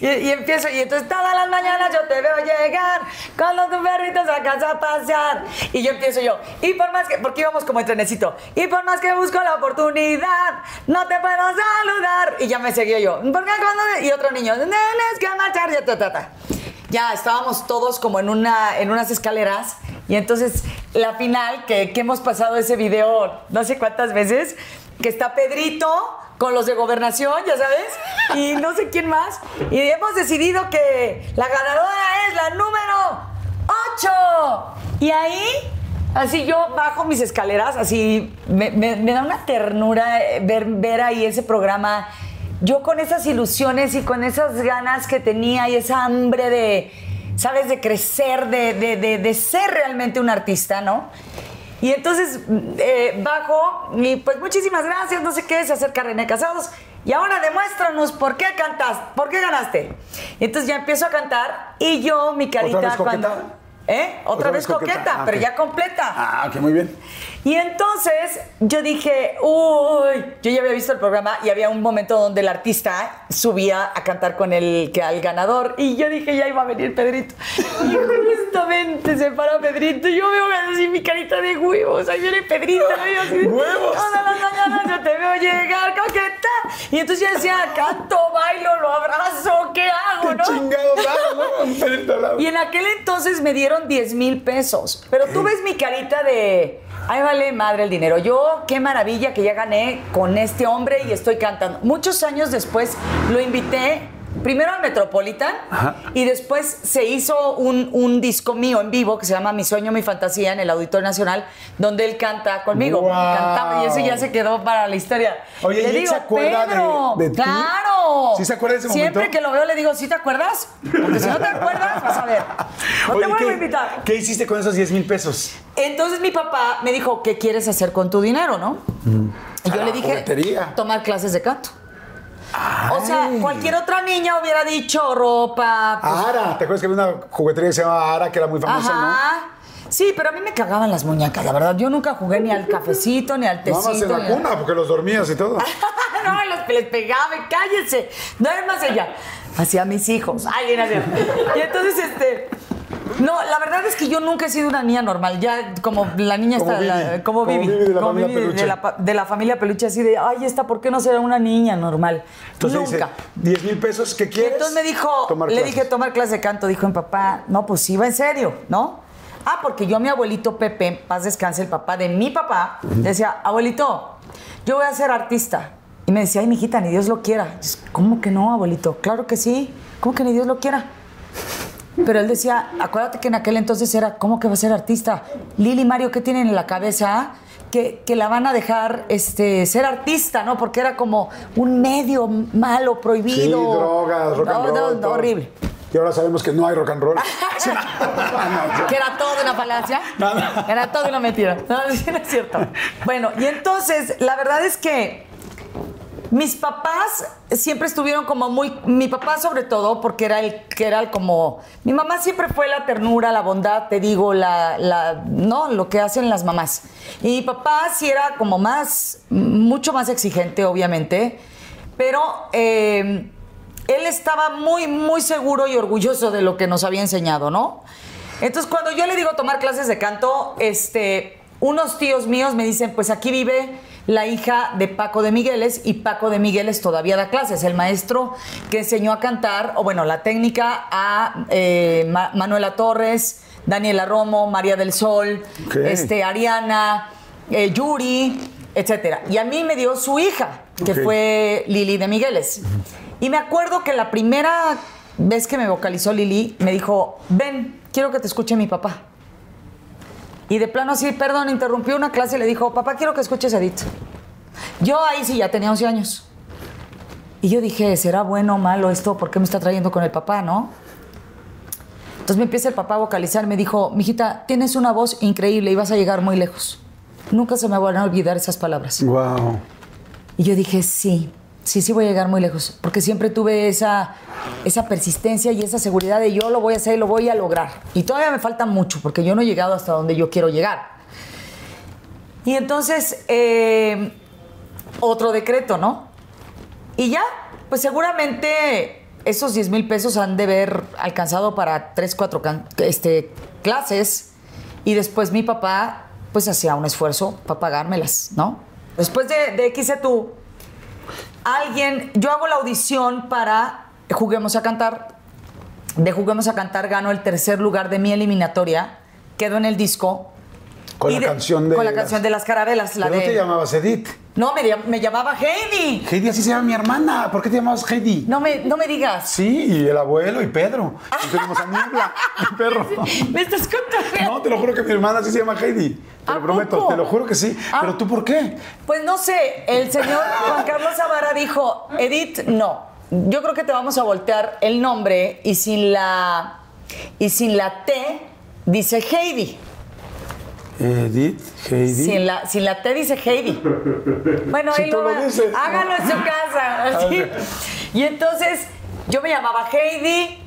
y, empiezo, y entonces todas las mañanas yo te veo llegar con los perritos a casa a pasear. Y yo empiezo yo, y por más que, porque íbamos como en trenecito, y por más que busco la oportunidad, no te puedo saludar. Y ya me seguía yo, porque cuando, y otro niño, tienes que marchar, ya, ta, ta, ta. Ya estábamos todos como en, una, en unas escaleras y entonces la final, que, que hemos pasado ese video no sé cuántas veces, que está Pedrito con los de gobernación, ya sabes, y no sé quién más, y hemos decidido que la ganadora es la número 8. Y ahí Así yo bajo mis escaleras, así me, me- da una ternura eh, ver, ver ahí ese programa. Yo con esas ilusiones y con esas ganas que tenía y esa hambre de, ¿sabes? De crecer, de, de- de- de ser realmente un artista, ¿no? Y entonces eh, bajo y pues muchísimas gracias, no sé qué, se acerca René Casados. Y ahora demuéstranos por qué cantas, por qué ganaste. Y entonces ya empiezo a cantar y yo, mi carita vez coqueta? cuando... ¿Eh? Otra, vez coqueta, Ah, pero ya completa. Ah, ok, muy bien. Y entonces yo dije, uy, yo ya había visto el programa y había un momento donde el artista subía a cantar con el, que al ganador y yo dije, ya iba a venir Pedrito. Y justamente se para Pedrito y yo veo así mi carita de huevos, ahí viene Pedrito. y así ¡Huevos! No, no, no, no, no, yo te veo llegar, coqueta. Y entonces yo decía, canto, bailo, lo abrazo, ¿qué hago, Qué no? chingados hago, ¿no? Pedrito lado. Y en aquel entonces me dieron 10 mil pesos. Pero tú ves mi carita de. Ay, vale madre el dinero. Yo, qué maravilla que ya gané con este hombre y estoy cantando. Muchos años después lo invité. Primero al Metropolitan y después se hizo un, un disco mío en vivo que se llama Mi sueño, mi fantasía en el Auditorio Nacional, donde él canta conmigo. Y eso ya se quedó para la historia. Oye, Le ¿y él digo, se acuerda de- Pedro, de ti? claro. ¿Sí se acuerda de ese Siempre momento? que lo veo le digo, ¿sí te acuerdas? Porque si no te acuerdas, vas a ver. No Oye, te vuelvo ¿qué- a invitar. ¿Qué hiciste con esos 10 mil pesos? Entonces mi papá me dijo, ¿qué quieres hacer con tu dinero, no? Y A yo le dije, juguetería. tomar clases de canto. O sea, cualquier otra niña hubiera dicho ropa. pues, Ara, ¿te acuerdas que había una juguetería que se llamaba Ara que era muy famosa, Ajá. Sí, pero a mí me cagaban las muñecas, la verdad. Yo nunca jugué ni al cafecito, ni al no? tecito. Nada más en la cuna, porque los dormías y todo. no, los, les pegaba, cállense. No es más allá. Hacia mis hijos. Ay, era. Y entonces, este. No, la verdad es que yo nunca he sido una niña normal. Ya como la niña está. La- como Como Vivi. Vivi de la como familia Vivi de Peluche. la, pa- de la familia peluche, así de, ay, esta, ¿por qué no será una niña normal? Entonces nunca. dice, 10 mil pesos, ¿qué Y quieres? entonces me dijo, Tomar le clases. dije tomar clase de canto, dijo mi papá, no, pues sí, va en serio, ¿no? Ah, porque yo a mi abuelito Pepe, paz descanse, el papá de mi papá, decía, abuelito, yo voy a ser artista. Y me decía, ay, mijita, ni Dios lo quiera. Y yo, ¿Cómo que no, abuelito? Claro que sí. ¿Cómo que ni Dios lo quiera? Pero él decía, acuérdate que en aquel entonces era, ¿cómo que va a ser artista? Lili Mario, ¿qué tienen en la cabeza? Que, que la van a dejar este, ser artista, ¿no? Porque era como un medio malo, prohibido. Sí, drogas, rock and roll. no, no, todo. horrible. Y ahora sabemos que no hay rock and roll. Que era todo una falacia. Era todo una mentira. No, no es cierto. Bueno, y entonces, la verdad es que mis papás siempre estuvieron como muy. Mi papá, sobre todo, porque era el que era el como. Mi mamá siempre fue la ternura, la bondad, te digo, la. la no, lo que hacen las mamás. Y mi papá sí era como más. mucho más exigente, obviamente. Pero. eh, él estaba muy, muy seguro y orgulloso de lo que nos había enseñado, ¿no? Entonces, cuando yo le digo tomar clases de canto, este, unos tíos míos me dicen, pues aquí vive la hija de Paco de Migueles y Paco de Migueles todavía da clases, el maestro que enseñó a cantar, o bueno, la técnica a eh, Ma- Manuela Torres, Daniela Romo, María del Sol, este, Ariana, eh, Yuri, etcétera. Y a mí me dio su hija, que fue Lili de Migueles. Y me acuerdo que la primera vez que me vocalizó Lili, me dijo, ven, quiero que te escuche mi papá. Y de plano así, perdón, interrumpió una clase y le dijo, papá, quiero que escuches a Edith. Yo ahí sí ya tenía 11 años. Y yo dije, ¿será bueno o malo esto? ¿Por qué me está trayendo con el papá, no? Entonces me empieza el papá a vocalizar y me dijo, mijita, tienes una voz increíble y vas a llegar muy lejos. Nunca se me van a olvidar esas palabras. wow. Y yo dije, sí, sí, sí voy a llegar muy lejos, porque siempre tuve esa, esa persistencia y esa seguridad de yo lo voy a hacer y lo voy a lograr. Y todavía me falta mucho, porque yo no he llegado hasta donde yo quiero llegar. Y entonces, eh, otro decreto, ¿no? Y ya, pues seguramente esos 10 mil pesos han de haber alcanzado para 3, 4 este, clases. Y después mi papá, pues hacía un esfuerzo para pagármelas, ¿no? Después de, de XC tú, alguien, yo hago la audición para Juguemos a Cantar. de Juguemos a Cantar gano el tercer lugar de mi eliminatoria, quedo en el disco. Con la canción de Con la las- canción de las carabelas, la ¿Pero no de... te llamabas Edith? No, me, llam- me llamaba Heidi. Heidi, así se llama mi hermana. ¿Por qué te llamabas Heidi? No me, no me digas. Sí, y el abuelo y Pedro. Y tenemos a Niebla, el perro. Me estás contando. No, te lo juro que mi hermana sí se llama Heidi. Te ¿A lo prometo, poco? te lo juro que sí. Ah. ¿Pero tú por qué? Pues no sé, el señor Juan Carlos Zavara dijo, Edith, no, yo creo que te vamos a voltear el nombre y sin la, y sin la T dice Heidi. Edith, Heidi. Sin la, sin la T dice Heidi. Bueno, Si ahí lo lo va- dices. hágalo en su casa. Y entonces yo me llamaba Heidi,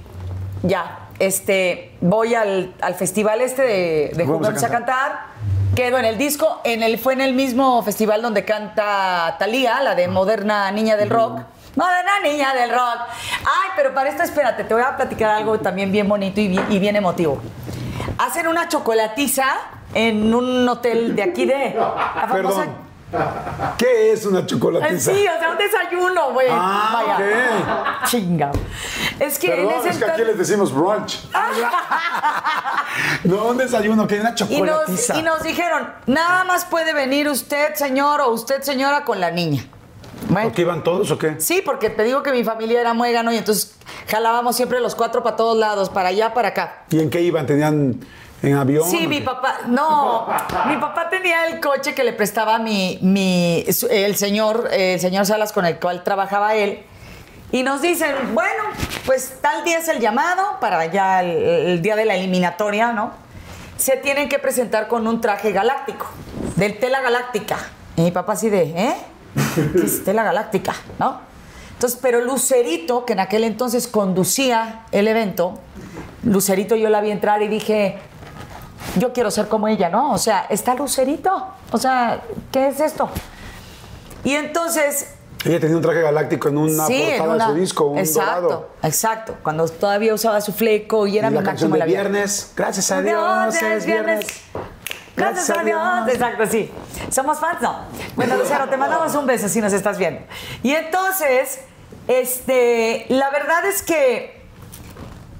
ya, este, voy al, al festival este de, de a a cantar. Quedo en el disco, en el, fue en el mismo festival donde canta Thalía, la de Moderna Niña del Rock. Moderna Niña del Rock. Ay, pero para esto, espérate, te voy a platicar algo también bien bonito y bien, y bien emotivo. Hacen una chocolatiza en un hotel de aquí de... la famosa- Perdón. ¿Qué es una chocolatiza? Sí, o sea, un desayuno, güey. Ah, Vaya. Chinga. Es que Perdón, en ese es que aquí les decimos brunch. no, un desayuno, que una y nos, chocolatiza. y nos dijeron, nada más puede venir usted, señor, o usted, señora, con la niña. Bueno, ¿O qué iban todos o qué? Sí, porque te digo que mi familia era muégano y entonces jalábamos siempre los cuatro para todos lados, para allá, para acá. ¿Y en qué iban? ¿Tenían en avión? Sí, mi papá, no, mi papá tenía el coche que le prestaba mi, mi, el señor, el señor Salas con el cual trabajaba él. Y nos dicen, bueno, pues tal día es el llamado para ya el, día de la eliminatoria, ¿no? Se tienen que presentar con un traje galáctico, del tela galáctica. Y mi papá así de, ¿eh? ¿Qué es tela galáctica? ¿No? Entonces, pero Lucerito, que en aquel entonces conducía el evento, Lucerito yo la vi entrar y dije, yo quiero ser como ella, ¿no? O sea, está Lucerito. O sea, ¿qué es esto? Y entonces. Ella tenía un traje galáctico en una sí, en portada una- de su disco, un exacto, dorado. exacto. Cuando todavía usaba su fleco y era y mi la canción máximo de la vida. viernes. Gracias a Dios, es viernes. Gracias a Dios. Exacto, sí. Somos fans, ¿no? Bueno, Lucero, te mandamos un beso si nos estás viendo. Y entonces, este, la verdad es que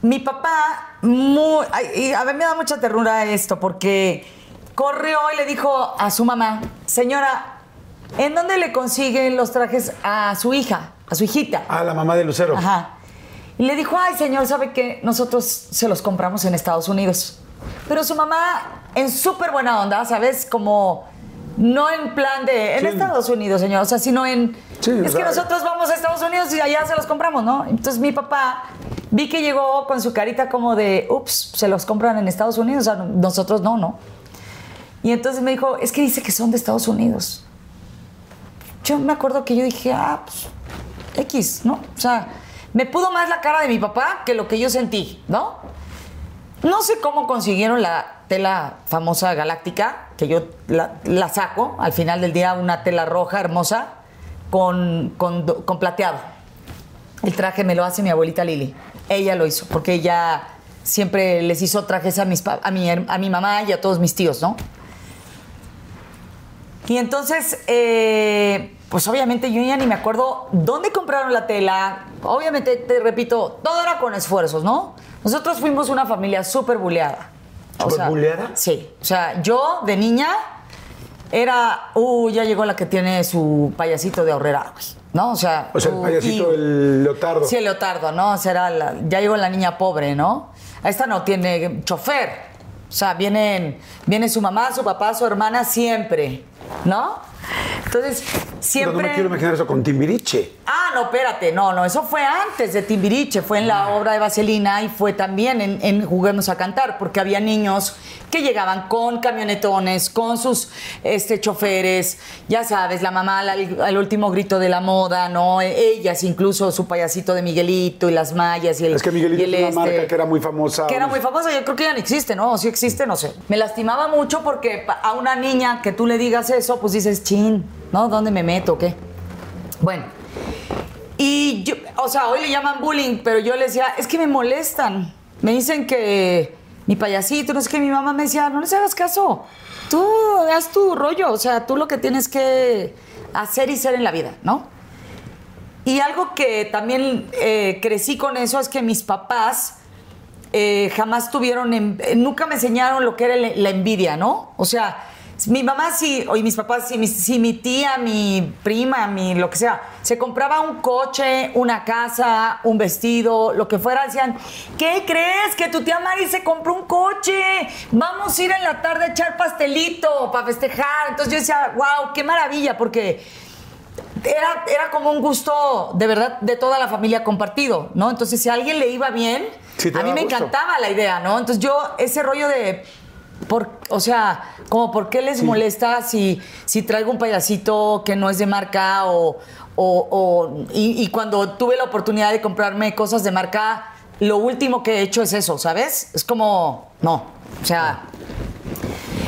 mi papá, muy, ay, y a mí me da mucha ternura esto, porque corrió y le dijo a su mamá, señora, ¿en dónde le consiguen los trajes a su hija, a su hijita? Ah, la mamá de Lucero. Ajá. Y le dijo, ay, señor, ¿sabe qué? Nosotros se los compramos en Estados Unidos. Pero su mamá, en súper buena onda, ¿sabes? Como, no en plan de, en Sí. Estados Unidos, señor, o sea, sino en, Sí, es que nosotros vamos a Estados Unidos y allá se los compramos, ¿no? Entonces mi papá, vi que llegó con su carita como de, ups, se los compran en Estados Unidos, o nosotros no, ¿no? Y entonces me dijo, es que dice que son de Estados Unidos. Yo me acuerdo que yo dije, ah, pues, X, ¿no? O sea, me pudo más la cara de mi papá que lo que yo sentí, ¿no? No sé cómo consiguieron la tela famosa galáctica, que yo la, la saco al final del día, una tela roja hermosa con, con, con plateado. El traje me lo hace mi abuelita Lili. Ella lo hizo, porque ella siempre les hizo trajes a, mis, a, mi, a mi mamá y a todos mis tíos, ¿no? Y entonces, eh, pues obviamente yo ya ni me acuerdo dónde compraron la tela. Obviamente, te repito, todo era con esfuerzos, ¿no? Nosotros fuimos una familia súper buleada. ¿Súper buleada? Sí. O sea, yo de niña era, uh, ya llegó la que tiene su payasito de ahorrera, güey, ¿no? O sea, O sea, el payasito, y- el leotardo. Sí, el leotardo, ¿no? O sea, era la- ya llegó la niña pobre, ¿no? Esta no tiene chofer. O sea, vienen, viene su mamá, su papá, su hermana siempre, ¿no? Entonces, Pero siempre... no me quiero imaginar eso con Timbiriche. Ah, no, espérate, no, no, eso fue antes de Timbiriche, fue en la Ah. obra de Vaselina y fue también en, en Juguemos a Cantar, porque había niños que llegaban con camionetones, con sus este, choferes, ya sabes, la mamá al, al último grito de la moda, ¿no? E- Ellas, incluso su payasito de Miguelito y las mallas y el Es que Miguelito es una este, marca que era muy famosa. que era muy famosa, yo creo que ya no existe, ¿no? O sí existe, no sé. Me lastimaba mucho porque a una niña que tú le digas eso, pues dices, ¿no? ¿Dónde me meto? ¿Qué? Bueno. Y yo, o sea, hoy le llaman bullying, pero yo le decía, es que me molestan. Me dicen que mi payasito, no sé qué, mi mamá me decía, no les hagas caso. Tú haz tu rollo, o sea, tú lo que tienes que hacer y ser en la vida, ¿no? Y algo que también eh, crecí con eso es que mis papás eh, jamás tuvieron, nunca me enseñaron lo que era la envidia, ¿no? O sea, mi mamá sí, o y mis papás sí, mi, sí, mi tía, mi prima, mi lo que sea, se compraba un coche, una casa, un vestido, lo que fuera, decían, ¿qué crees? Que tu tía Mari se compró un coche, vamos a ir en la tarde a echar pastelito para festejar. Entonces yo decía, wow, qué maravilla, porque era, era como un gusto de verdad de toda la familia compartido, ¿no? Entonces, si a alguien le iba bien, Sí, a mí me gusto. encantaba la idea, ¿no? Entonces, yo, ese rollo de. Por, o sea, como por qué les molesta si, si traigo un payasito que no es de marca o. o- o- y, y cuando tuve la oportunidad de comprarme cosas de marca, lo último que he hecho es eso, ¿sabes? Es como. No. O sea.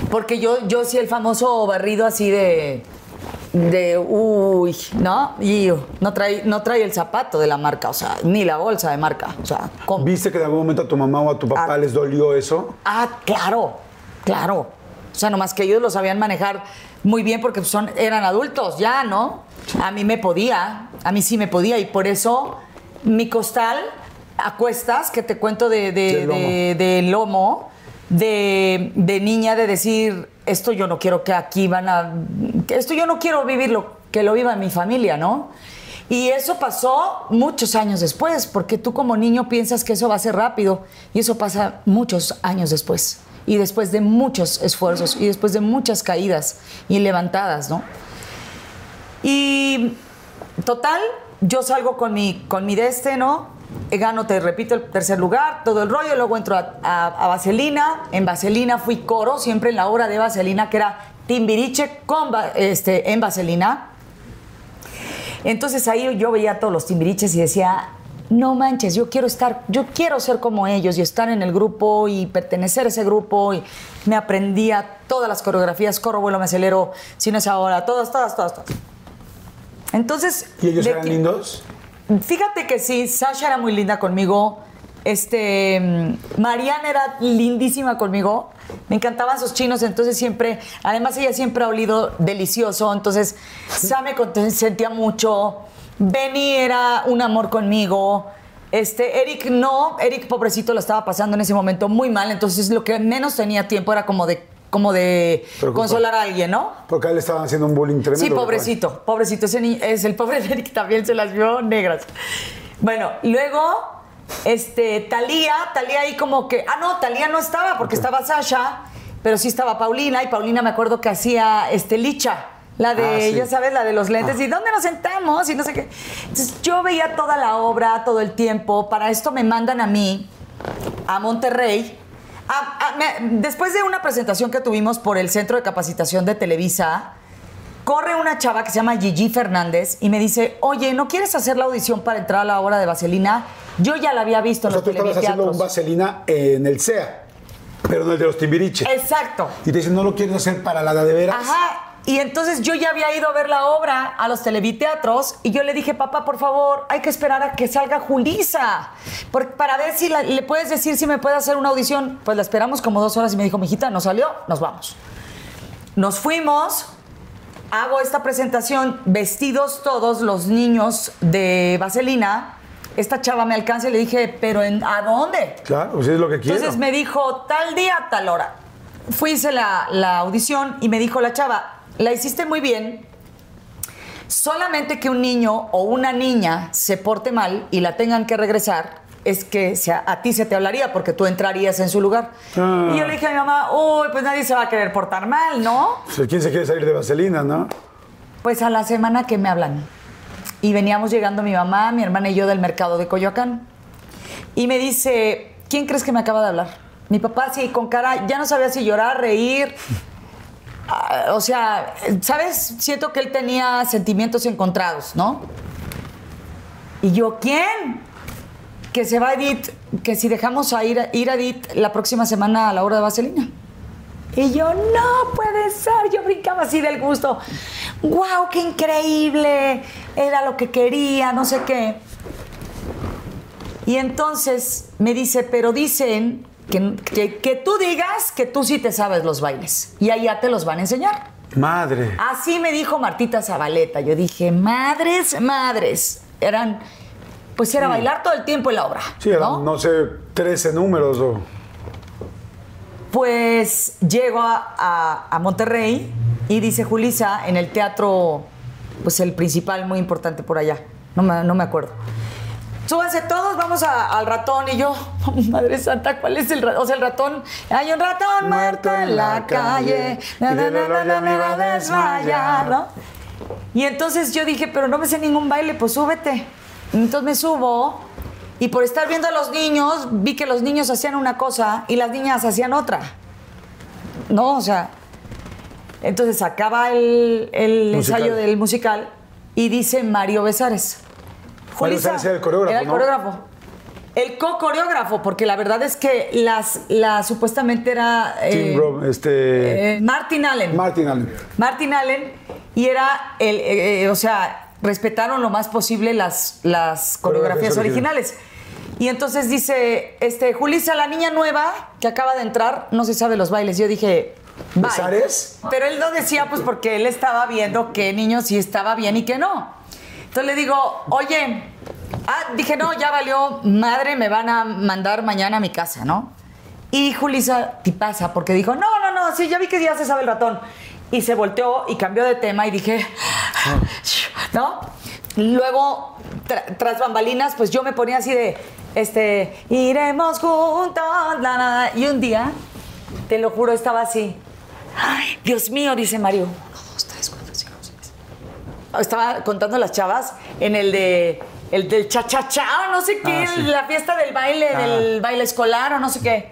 Porque yo, yo sí el famoso barrido así de. De uy, ¿no? Y no trae, no trae el zapato de la marca, o sea, ni la bolsa de marca. O sea, ¿cómo? ¿Viste que en algún momento a tu mamá o a tu papá Ah. les dolió eso? Ah, claro, claro. O sea, nomás que ellos lo sabían manejar muy bien porque son, eran adultos ya, ¿no? A mí me podía, a mí sí me podía y por eso mi costal a cuestas, que te cuento de, de- de- de lomo, de, de niña, de decir, esto yo no quiero que aquí van a... Esto yo no quiero vivirlo, que lo viva mi familia, ¿no? Y eso pasó muchos años después, porque tú como niño piensas que eso va a ser rápido y eso pasa muchos años después. Y después de muchos esfuerzos y después de muchas caídas y levantadas, ¿no? Y total, yo salgo con mi, con mi deste, ¿no? Eh, Gano, te repito, el tercer lugar, todo el rollo, luego entro a, a- Vaselina. En Vaselina fui coro, siempre en la obra de Vaselina, que era Timbiriche con, este, en Vaselina. Entonces ahí yo veía a todos los timbiriches y decía, no manches, yo quiero estar, yo quiero ser como ellos y estar en el grupo y pertenecer a ese grupo y me aprendía todas las coreografías, corro, vuelo, me acelero, si no es ahora, todas, todas, todas, todas. Entonces... ¿Y ellos eran que- lindos? Fíjate que sí, Sasha era muy linda conmigo. Este, mm, Mariana era lindísima conmigo. Me encantaban sus chinos, entonces siempre, además ella siempre ha olido delicioso, entonces Sam me consentía mucho. Benny era un amor conmigo. Este, Eric no, Eric pobrecito lo estaba pasando en ese momento muy mal, entonces lo que menos tenía tiempo era como de, como de consolar a alguien, ¿no? Porque a él le estaban haciendo un bullying tremendo. Sí, ¿verdad? pobrecito, pobrecito. Ese es el pobre Eric también se las vio negras. Bueno, luego, este, Talía, Talía ahí como que. Ah, no, Talía no estaba porque estaba Sasha, pero sí estaba Paulina, y Paulina me acuerdo que hacía este Licha. La de, Ah, sí. ya sabes, la de los lentes, y dónde nos sentamos, y no sé qué. Entonces yo veía toda la obra, todo el tiempo. Para esto me mandan a mí, a Monterrey. A- a- me- después de una presentación que tuvimos por el Centro de Capacitación de Televisa, corre una chava que se llama Gigi Fernández y me dice, oye, ¿no quieres hacer la audición para entrar a la obra de Vaselina? Yo ya la había visto O en sea, los tú estabas haciendo un vaselina en el SEA, pero no el de los timbiriches. Exacto. Y te dicen, no lo quieres hacer para la de veras. Ajá. Y entonces yo ya había ido a ver la obra a los televiteatros y yo le dije, papá, por favor, hay que esperar a que salga Julisa. por- para ver si la- le puedes decir si me puede hacer una audición. Pues la esperamos como dos horas y me dijo, mijita, no salió, nos vamos. Nos fuimos, hago esta presentación, vestidos todos los niños de Vaselina. Esta chava me alcanza y le dije, ¿pero en, a dónde? Claro, pues es lo que quiero. Entonces me dijo, tal día, tal hora. Fui, hice la, la audición y me dijo la chava, la hiciste muy bien, solamente que un niño o una niña se porte mal y la tengan que regresar, es que a, ti se te hablaría porque tú entrarías en su lugar. Ah. Y yo le dije a mi mamá, uy, pues nadie se va a querer portar mal, ¿no? ¿Quién se quiere salir de vaselina, no? Pues a la semana que me hablan. Y veníamos llegando mi mamá, mi hermana y yo del mercado de Coyoacán. Y me dice, ¿quién crees que me acaba de hablar? Mi papá sí, con cara, ya no sabía si llorar, reír. Ah, o sea, ¿sabes? Siento que él tenía sentimientos encontrados, ¿no? Y yo, ¿quién? Que se va Edith, que si dejamos a ir, ir a Edith la próxima semana a la hora de Vaselina. Y yo, no puede ser. Yo brincaba así del gusto. ¡Wow! ¡Qué increíble! Era lo que quería, no sé qué. Y entonces me dice, pero dicen que, que, que tú digas que tú sí te sabes los bailes. Y allá te los van a enseñar. Madre. Así me dijo Martita Zabaleta. Yo dije, madres, madres. Eran pues era bailar todo el tiempo en la obra. Sí, eran, ¿no? no sé, 13 números o... Pues llego a, a- a Monterrey y dice Julisa en el teatro, pues el principal muy importante por allá, no me, no me acuerdo. Súbanse todos, vamos a- al ratón y yo, Madre Santa, ¿cuál es el ratón? O sea, el ratón, hay un ratón muerto en la calle, na, na, na, me va a desmayar, ¿no? Y entonces yo dije, pero no me sé ningún baile, pues súbete. Entonces me subo y por estar viendo a los niños, vi que los niños hacían una cosa y las niñas hacían otra. No, o sea. Entonces acaba el, el ensayo del musical y dice Mario Besares. Besares era el coreógrafo, Era el ¿no? coreógrafo. El co-coreógrafo, porque la verdad es que las, la supuestamente era. Tim eh, Rob- este... eh, Martin Allen. Martin Allen. Martin Allen y era el, eh, eh, o sea, respetaron lo más posible las, las coreografías originales. Y entonces dice, este, Julissa, la niña nueva que acaba de entrar, no se sabe los bailes. Yo dije. ¿Besares? Pero él no decía, pues porque él estaba viendo qué niño sí estaba bien y qué no. Entonces le digo, oye, ah, dije, no, ya valió, madre, me van a mandar mañana a mi casa, ¿no? Y Julissa, ¿qué pasa? Porque dijo, no, no, no, sí, ya vi que ya se sabe el ratón. Y se volteó y cambió de tema y dije, ¿no? Luego, tra- tras bambalinas, pues yo me ponía así de, este, iremos juntos, la. y un día, te lo juro, estaba así. Ay, Dios mío, dice Mario. Uno, dos, tres, cuatro, cinco, seis. Estaba contando las chavas en el de el del cha-cha-cha o no sé qué, Ah, sí. la fiesta del baile, Ah. del baile escolar o no sé qué.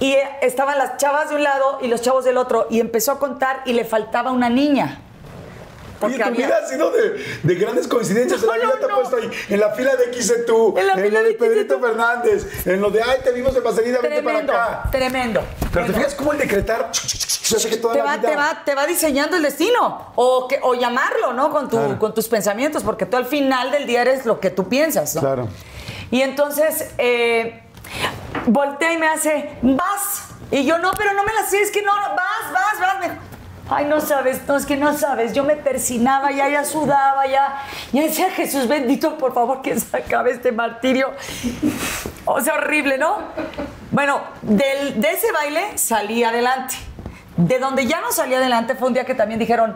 Y estaban las chavas de un lado y los chavos del otro y empezó a contar y le faltaba una niña. Oye, tu había- vida ha sido de, de grandes coincidencias. No, la vida no, te ha no. puesto ahí. En la fila de XC tú, En la en, fila lo de de Pedrito. Fernández, en lo de ay, te vimos de Pasadena, vente para acá. tremendo. Pero te fijas cómo el decretar que toda te la va, vida- te, va, te va diseñando el destino. O, que, o llamarlo, ¿no? Con, tu, Claro. con tus pensamientos, porque tú al final del día eres lo que tú piensas, ¿no? Claro. Y entonces, eh, voltea y me hace, vas. Y yo, no, pero no me la sé, es que no, no, vas, vas, vas. Ay, no sabes, no, es que no sabes. Yo me persinaba, ya, ya sudaba, ya. Ya decía, Jesús bendito, por favor, que se acabe este martirio. O sea, horrible, ¿no? Bueno, del- de ese baile salí adelante. De donde ya no salí adelante fue un día que también dijeron,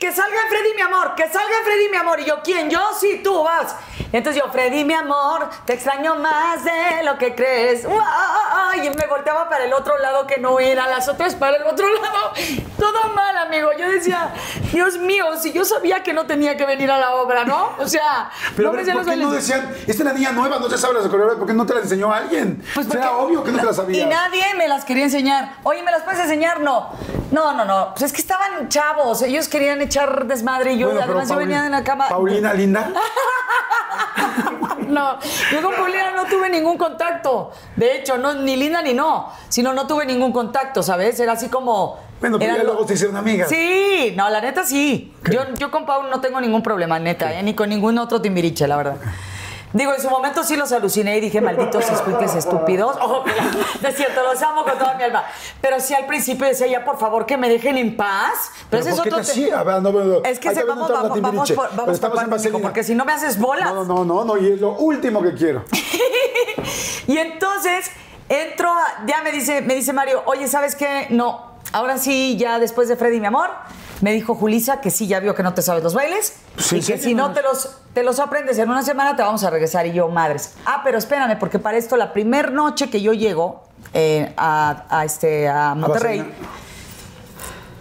que salga Freddy, mi amor, que salga Freddy, mi amor. Y yo, ¿quién? Yo, sí, tú vas. Y entonces yo, Freddy, mi amor, te extraño más de lo que crees. ¡Uah! Y me volteaba para el otro lado que no era, las otras para el otro lado. Todo mal, amigo. Yo decía, Dios mío, si yo sabía que no tenía que venir a la obra, ¿no? O sea, Pero no ¿por qué no decían, esta es la niña nueva, no se sabe las coreografías, ¿por qué no te las enseñó alguien? Pues Era porque- obvio que no te las Y sabías. nadie me las quería enseñar. Oye, ¿me las puedes enseñar? No. No, no, no. Pues es que estaban chavos. Ellos querían echar desmadre y yo, Bueno, además, yo venía de la cama. Paulina, linda. No, yo con Paulina no tuve ningún contacto. De hecho, no, ni linda ni no, sino no tuve ningún contacto, ¿sabes? Era así como. Bueno, pero ya luego te hicieron amigas. Sí, no, la neta sí. Yo, yo con Paul no tengo ningún problema, neta, eh, ni con ningún otro timbiriche, la verdad. Digo, en su momento sí los aluciné y dije, malditos escuiques estúpidos. Ojo, no es cierto, los amo con toda mi alma. Pero sí al principio decía, ya por favor que me dejen en paz. Pero, ese es ¿por qué otro te así? A ver, no, no, no. Es que se, vamos, vamos, vamos, Timbiriche, por, vamos estamos por porque si no me haces bolas. No, no, no, no, y es lo último que quiero. Y entonces entro, a- ya me dice, me dice Mario, oye, ¿sabes qué? No, ahora sí, ya después de Freddy, mi amor, me dijo Julisa que sí, ya vio que no te sabes los bailes Sí, y que sí, si no te los, te los aprendes en una semana te vamos a regresar. Y yo, madres. Ah, pero espérame, porque para esto la primer noche que yo llego eh, a, a este, a Monterrey,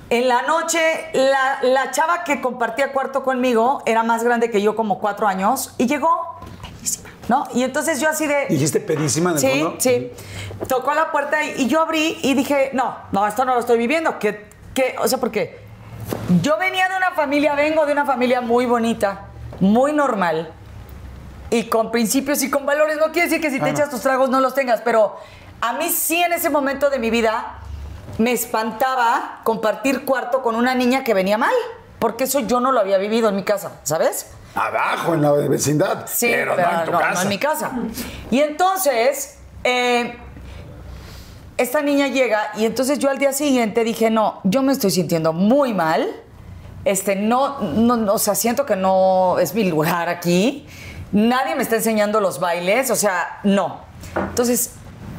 en la noche, la, la chava que compartía cuarto conmigo era más grande que yo, como cuatro años, y llegó, pedísima, ¿no? Y entonces yo así de... Dijiste pedísima el Sí, fondo. sí. Tocó la puerta y, y yo abrí y dije, no, no, esto no lo estoy viviendo. Que, que, o sea, porque yo venía de una familia, vengo de una familia muy bonita, muy normal y con principios y con valores. No quiere decir que si te Ah, no. echas tus tragos no los tengas, pero a mí sí en ese momento de mi vida me espantaba compartir cuarto con una niña que venía mal, porque eso yo no lo había vivido en mi casa, ¿sabes? Abajo, en la vecindad. Sí, pero, no en tu casa. en mi casa. Y entonces, eh, esta niña llega y entonces yo al día siguiente dije, no, yo me estoy sintiendo muy mal este, no, no, no, o sea, siento que no es mi lugar aquí. Nadie me está enseñando los bailes, o sea, no. Entonces,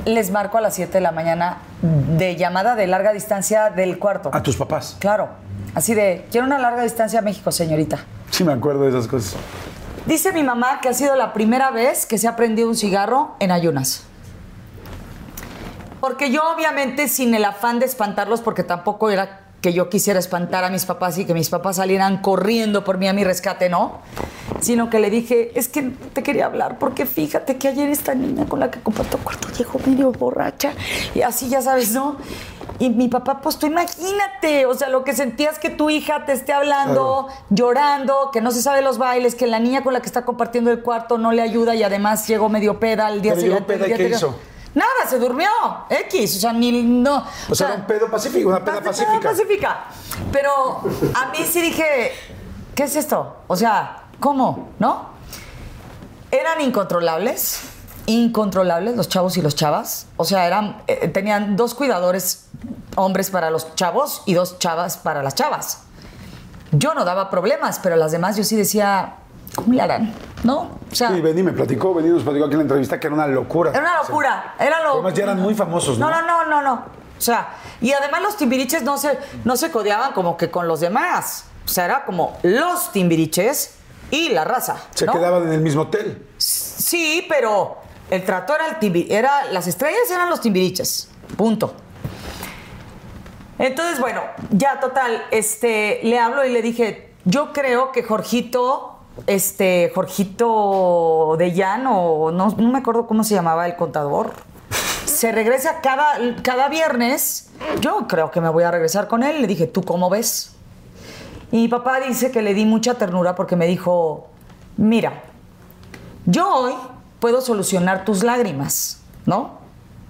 les marco a las 7 de la mañana de llamada de larga distancia del cuarto. A tus papás. Claro, así de, quiero una larga distancia a México, señorita. Sí, me acuerdo de esas cosas. Dice mi mamá que ha sido la primera vez que se ha prendido un cigarro en ayunas. Porque yo obviamente sin el afán de espantarlos, porque tampoco era que yo quisiera espantar a mis papás y que mis papás salieran corriendo por mí a mi rescate, ¿no? Sino que le dije, es que te quería hablar porque fíjate que ayer esta niña con la que comparto cuarto llegó medio borracha y así ya sabes, ¿no? Y mi papá, pues tú imagínate, o sea, lo que sentías que tu hija te esté hablando, llorando, que no se sabe los bailes, que la niña con la que está compartiendo el cuarto no le ayuda y además llegó medio peda al día siguiente. el ¿y día qué hizo? Nada, se durmió. X, o sea, ni no. O sea, era un pedo pacífico, una peda Pacífica, pacífica. pacífica. Pero a mí sí dije, ¿qué es esto? O sea, ¿cómo? ¿No? Eran incontrolables, incontrolables los chavos y los chavas. O sea, eran, eh, tenían dos cuidadores hombres para los chavos y dos chavas para las chavas. Yo no daba problemas, pero las demás yo sí decía, ¿cómo le harán? ¿No? O sea, Sí, Benny me platicó, Benny nos platicó aquí en la entrevista que era una locura. era una locura. Era lo... Además ya eran muy famosos, ¿no? No, no, no, no, no. O sea, y además los timbiriches no se, no se codeaban como que con los demás. O sea, era como los timbiriches y la raza. Se quedaban en el mismo hotel. Sí, pero el trato era el timbi- era las estrellas eran los timbiriches. Punto. Entonces, bueno, ya total, este, le hablo y le dije, yo creo que Jorgito, este, Jorgito de Llano, no, no me acuerdo cómo se llamaba el contador, se regresa cada, cada viernes. Yo creo que me voy a regresar con él. Le dije, ¿tú cómo ves? Y mi papá dice que le di mucha ternura porque me dijo, mira, yo hoy puedo solucionar tus lágrimas, ¿no?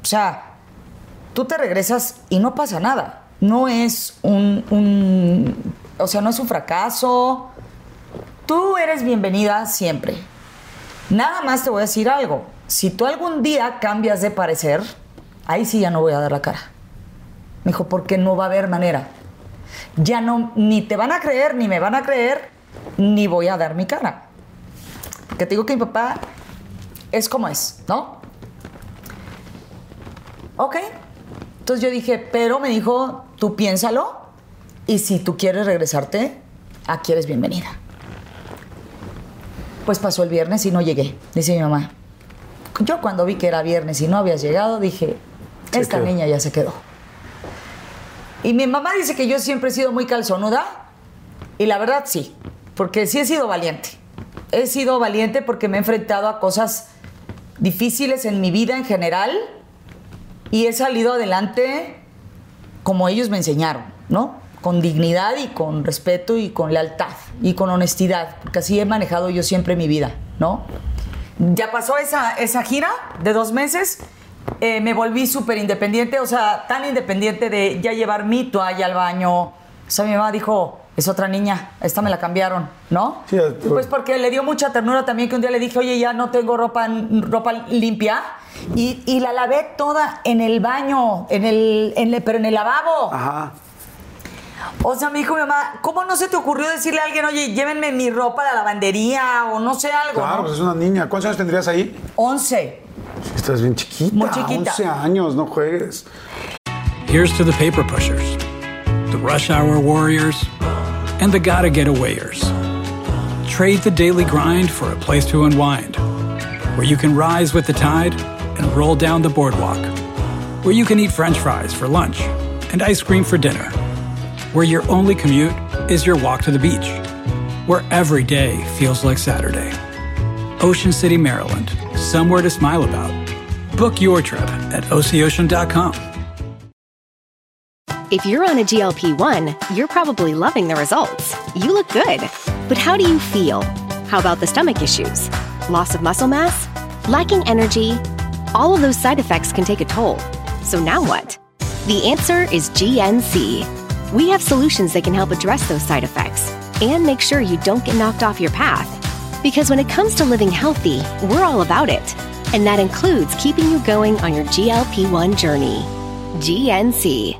O sea, tú te regresas y no pasa nada. No es un, un- o sea, no es un fracaso. Tú eres bienvenida siempre. Nada más te voy a decir algo. Si tú algún día cambias de parecer, ahí sí ya no voy a dar la cara. Me dijo, porque no va a haber manera. Ya no, ni te van a creer, ni me van a creer, ni voy a dar mi cara. Que te digo que mi papá es como es, ¿no? Ok. Entonces yo dije, pero me dijo, tú piénsalo y si tú quieres regresarte, aquí eres bienvenida. Pues pasó el viernes y no llegué, dice mi mamá. Yo cuando vi que era viernes y no habías llegado, dije, Se esta quedó. niña ya se quedó. Y mi mamá dice que yo siempre he sido muy calzonuda. Y la verdad sí, porque sí he sido valiente. He sido valiente porque me he enfrentado a cosas difíciles en mi vida en general y he salido adelante como ellos me enseñaron, ¿no? Con dignidad y con respeto y con lealtad y con honestidad, porque así he manejado yo siempre mi vida, ¿no? Ya pasó esa, esa gira de dos meses, eh, me volví súper independiente, o sea, tan independiente de ya llevar mi toalla al baño. O sea, mi mamá dijo, es otra niña, esta me la cambiaron, ¿no? Sí, pues porque le dio mucha ternura también que un día le dije, oye, ya no tengo ropa, ropa limpia. Y, y la lavé toda en el baño, en el, en el- pero en el lavabo. Ajá. O sea, me dijo mi mamá, ¿cómo no se te ocurrió decirle a alguien, oye, llévenme mi ropa a la lavandería o no sé algo? Claro, ¿no? pues es una niña. ¿Cuántos años tendrías ahí? 11. Estás bien chiquita. Muy chiquita. 11 años, no juegues. Here's to the paper pushers, the rush hour warriors, and the gotta get awayers. Trade the daily grind for a place to unwind, where you can rise with the tide and roll down the boardwalk, where you can eat french fries for lunch and ice cream for dinner, where your only commute is your walk to the beach, where every day feels like Saturday. Ocean City, Maryland, somewhere to smile about. Book your trip at oceocean.com. If you're on a GLP 1, you're probably loving the results. You look good. But how do you feel? How about the stomach issues? Loss of muscle mass? Lacking energy? All of those side effects can take a toll. So now what? The answer is GNC. We have solutions that can help address those side effects and make sure you don't get knocked off your path. Because when it comes to living healthy, we're all about it. And that includes keeping you going on your GLP 1 journey. GNC.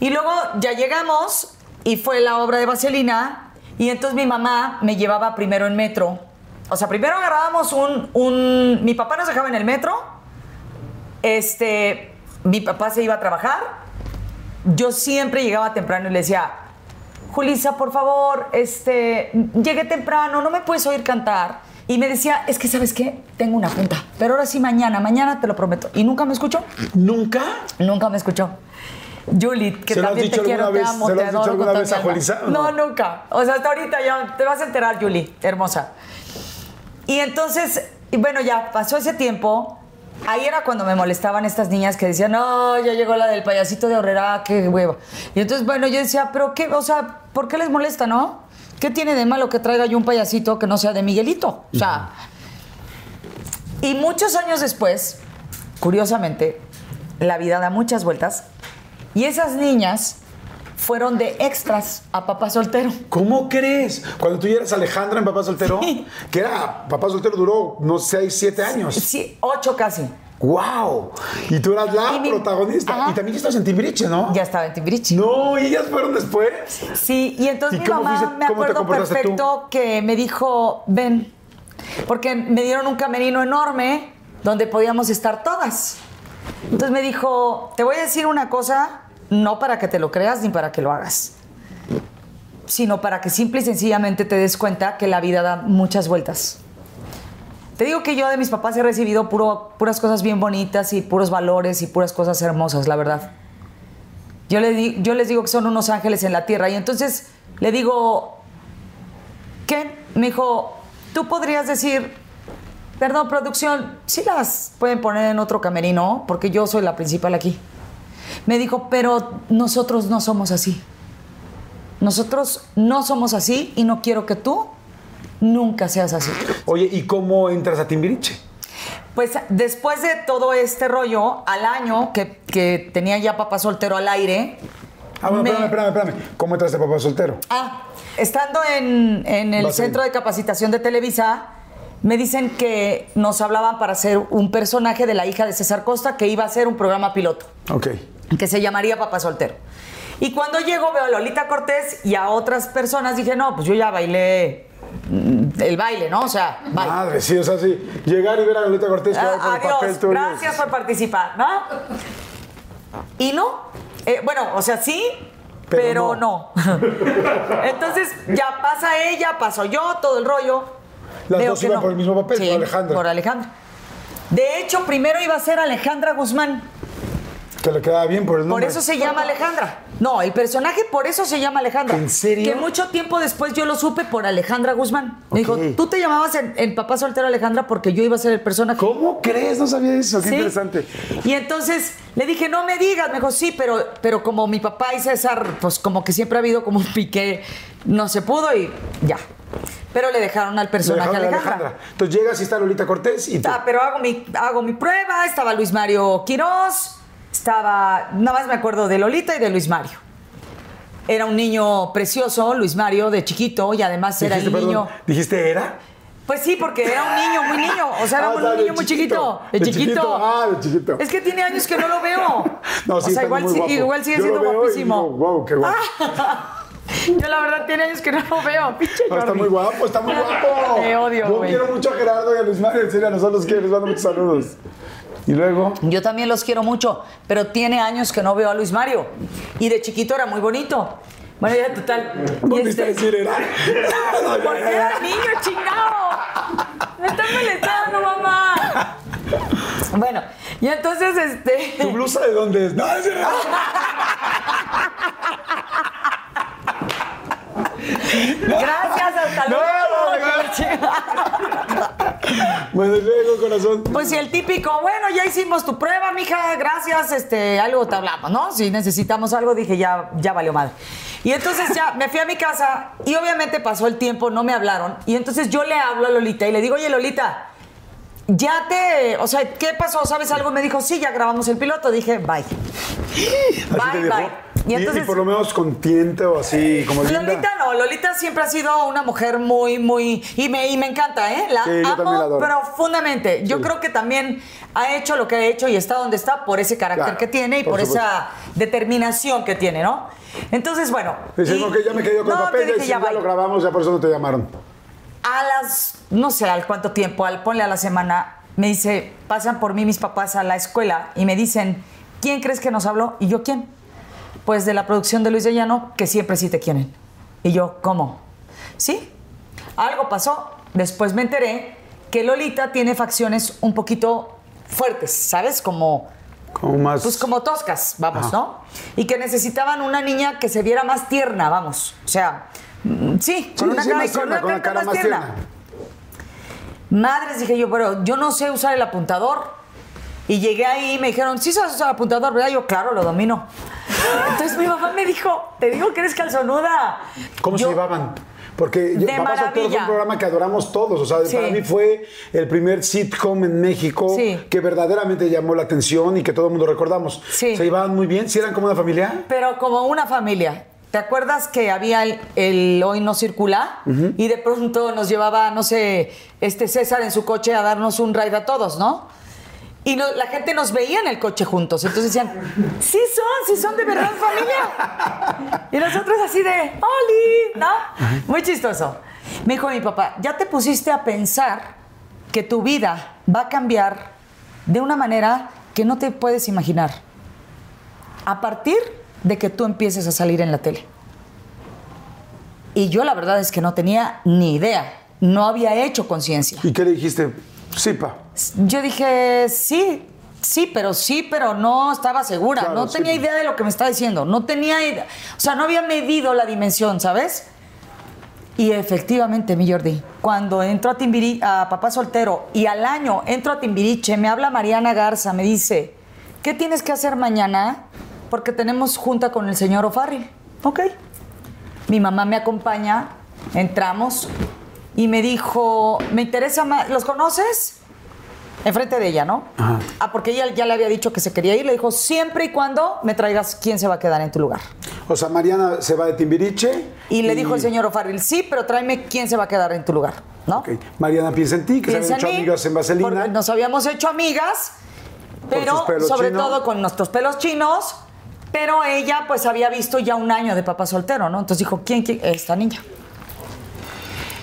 Y luego ya llegamos y fue la obra de Vaselina. Y entonces mi mamá me llevaba primero en metro. O sea, primero agarrábamos un, un- Mi papá nos dejaba en el metro. Este. Mi papá se iba a trabajar. Yo siempre llegaba temprano y le decía. Julisa, por favor, este, llegué temprano, no me puedes oír cantar. Y me decía, es que, ¿sabes qué? Tengo una junta. Pero ahora sí, mañana, mañana te lo prometo. Y nunca me escuchó. ¿Nunca? Nunca me escuchó. Julie, que ¿Se lo has también te quiero, te amo, te adoro con vez a. Julissa, no? nunca. O sea, hasta ahorita ya te vas a enterar, Julie, hermosa. Y entonces, y bueno, ya pasó ese tiempo. Ahí era cuando me molestaban estas niñas que decían, no, ya llegó la del payasito de Horrera, qué huevo. Y entonces, bueno, yo decía, pero qué, o sea, ¿por qué les molesta, no? ¿Qué tiene de malo que traiga yo un payasito que no sea de Miguelito? O sea, y muchos años después, curiosamente, la vida da muchas vueltas y esas niñas fueron de extras a papá soltero. ¿Cómo crees? Cuando tú ya eras Alejandra en Papá Soltero, Sí. que era Papá Soltero duró, no sé, 6, 7 años. Sí, ocho casi. ¡Wow! Y tú eras la mi- protagonista. Ajá. Y también ya estás en Timbiriche, ¿no? Ya estaba en Timbiriche. No, y ellas fueron después. Sí, y entonces ¿Y mi mamá fuiste- me acuerdo tú? perfecto que me dijo, ven, porque me dieron un camerino enorme donde podíamos estar todas. Entonces me dijo, te voy a decir una cosa, no para que te lo creas ni para que lo hagas, sino para que simple y sencillamente te des cuenta que la vida da muchas vueltas. Te digo que yo de mis papás he recibido puras cosas bien bonitas y puros valores y puras cosas hermosas, la verdad. Yo, les digo que son unos ángeles en la tierra. Y entonces le digo, ¿qué? Me dijo, tú podrías decir, perdón, producción, sí las pueden poner en otro camerino, porque yo soy la principal aquí. Me dijo, pero nosotros no somos así. Nosotros no somos así y no quiero que tú nunca seas así. Oye, ¿y cómo entras a Timbiriche? Pues después de todo este rollo, al año que, que tenía ya papá soltero al aire. Ah, bueno, me- espérame, espérame, espérame. ¿Cómo entraste Papá Soltero? Ah, estando en, en el Vas centro de capacitación de Televisa, me dicen que nos hablaban para hacer un personaje de la hija de César Costa que iba a hacer un programa piloto Ok. Que se llamaría Papá Soltero. Y cuando llego veo a Lolita Cortés y a otras personas dije, no, pues yo ya bailé mm, el baile, ¿no? O sea, bye. Madre, sí, o sea, sí. Llegar y ver a Lolita Cortés con Ah, el papel adiós, tuyo. gracias por participar, ¿no? Y no, Eh, bueno, o sea, sí, Pero pero, no. Entonces ya pasa ella, paso yo, todo el rollo. Las Veo dos iban no. por el mismo papel, Sí, por Alejandra. Por Alejandra. De hecho, primero iba a ser Alejandra Guzmán. Que le quedaba bien por el Por nombre. eso se llama Alejandra. No, el personaje por eso se llama Alejandra. ¿En serio? Que mucho tiempo después yo lo supe por Alejandra Guzmán. Me dijo, tú te llamabas en, en Papá Soltero Alejandra porque yo iba a ser el personaje. ¿Cómo crees? No sabía eso. Qué Sí. interesante. Y entonces le dije, no me digas. Me dijo, sí, pero, pero como mi papá y César, pues como que siempre ha habido como un pique, no se pudo y ya. Pero le dejaron al personaje dejaron a Alejandra. Entonces llegas y está Lolita Cortés y tú. Ah, pero hago mi, hago mi prueba, estaba Luis Mario Quirós, estaba, nada más me acuerdo de Lolita y de Luis Mario. Era un niño precioso, Luis Mario, de chiquito, y además era el niño... ¿Dijiste era? Pues sí, porque era un niño, muy niño. O sea, era Ah, un de niño muy chiquito. chiquito. De, De chiquito. chiquito, ah, de chiquito. Es que tiene años que no lo veo. No, sí, o sea, igual, muy guapo. igual sigue Yo siendo guapísimo. digo, wow, qué guapo. Yo la verdad tiene años que no lo veo. Pinche No, está muy guapo, está muy guapo. Te odio, Yo quiero mucho a Gerardo y a Luis Mario. En serio, a nosotros quiero. Les mando muchos saludos. Y luego. Yo también los quiero mucho, pero tiene años que no veo a Luis Mario. Y de chiquito era muy bonito. Bueno, ya total. y ¿Volviste a este- decir era? Porque era niño chingado. Me están molestando, mamá. Bueno, y entonces este. ¿Tu blusa de dónde es? No, es. Gracias, hasta No, luego. no, no. Chica. Bueno, luego, corazón. Pues sí, el típico, bueno, ya hicimos tu prueba, mija, gracias, este, algo te hablamos, ¿no? Si necesitamos algo, dije, ya, ya valió madre. Y entonces ya me fui a mi casa y obviamente pasó el tiempo, no me hablaron. Y entonces yo le hablo a Lolita y le digo, oye, Lolita, ya te, o sea, ¿qué pasó? ¿Sabes algo? Me dijo, sí, ya grabamos el piloto. Dije, bye. Bye, bye. Y Y, entonces- y por lo menos con tiento o así, como linda. Lolita no, no, Lolita siempre ha sido una mujer muy, muy. Y me, y me encanta, ¿eh? La Sí, yo también la amo profundamente. Yo Sí. creo que también ha hecho lo que ha hecho y está donde está por ese carácter Claro, que tiene y por por, esa determinación que tiene, ¿no? Entonces, bueno. Dice, y- no, que ya me quedé con no, papel, te ya, ya lo grabamos, ya por eso no te llamaron. A las, no sé al cuánto tiempo, al ponle a la semana, me dice, pasan por mí mis papás a la escuela y me dicen, ¿quién crees que nos habló? Y yo, ¿quién? Pues de la producción de Luis de Llano, que siempre sí te quieren. Y yo, ¿cómo? Sí, algo pasó. Después me enteré que Lolita tiene facciones un poquito fuertes, ¿sabes? Como Como más. pues como toscas, vamos, Ajá. ¿no? Y que necesitaban una niña que se viera más tierna, vamos. O sea, mm, sí, con Sí, una sí, cara, más con tierna, una con la carita cara más más tierna. tierna. Madres, dije yo, pero yo no sé usar el apuntador. Y llegué ahí y me dijeron, ¿sí sabes usar el apuntador? ¿verdad? Yo, claro, lo domino. Entonces mi mamá me dijo, te digo que eres calzonuda. ¿Cómo Yo- se llevaban? Porque yo, De Papá Soltero fue un programa que adoramos todos. O sea, Sí. para mí fue el primer sitcom en México Sí. que verdaderamente llamó la atención y que todo el mundo recordamos. Sí. ¿Se llevaban muy bien? ¿Si eran como una familia? Pero como una familia. ¿Te acuerdas que había el, el Hoy No Circula? Y de pronto nos llevaba, no sé, este César en su coche a darnos un ride a todos, ¿no? Y la gente nos veía en el coche juntos. Entonces decían, sí son, sí son de verdad familia. Y nosotros así de, ¡Oli! ¿No? Muy chistoso. Me dijo mi papá, ya te pusiste a pensar que tu vida va a cambiar de una manera que no te puedes imaginar a partir de que tú empieces a salir en la tele. Y yo la verdad es que no tenía ni idea, no había hecho conciencia. ¿Y qué le dijiste? Sí, pa. Yo dije, sí, sí, pero sí, pero no estaba segura, Claro, no sí. tenía idea de lo que me estaba diciendo, no tenía idea, o sea, no había medido la dimensión, ¿sabes? Y efectivamente, mi Jordi, cuando entro a, Timbiri, a Papá Soltero y al año entro a Timbiriche, me habla Mariana Garza, me dice, ¿qué tienes que hacer mañana? Porque tenemos junta con el señor O'Farrill. Ok. Mi mamá me acompaña, entramos y me dijo, me interesa más, ¿los conoces? Enfrente de ella, ¿no? Ah, porque ella ya le había dicho que se quería ir, le dijo, siempre y cuando me traigas quién se va a quedar en tu lugar. O sea, Mariana se va de Timbiriche. Y le dijo el señor O'Farrill, sí, pero tráeme quién se va a quedar en tu lugar, ¿no? Ok. Mariana piensa en ti, que Piensa se habían hecho mí, amigas en Vaselina. Nos habíamos hecho amigas, pero sobre chinos. todo con nuestros pelos chinos. Pero ella, pues, había visto ya un año de papá soltero, ¿no? Entonces dijo, ¿quién, quién? Esta niña.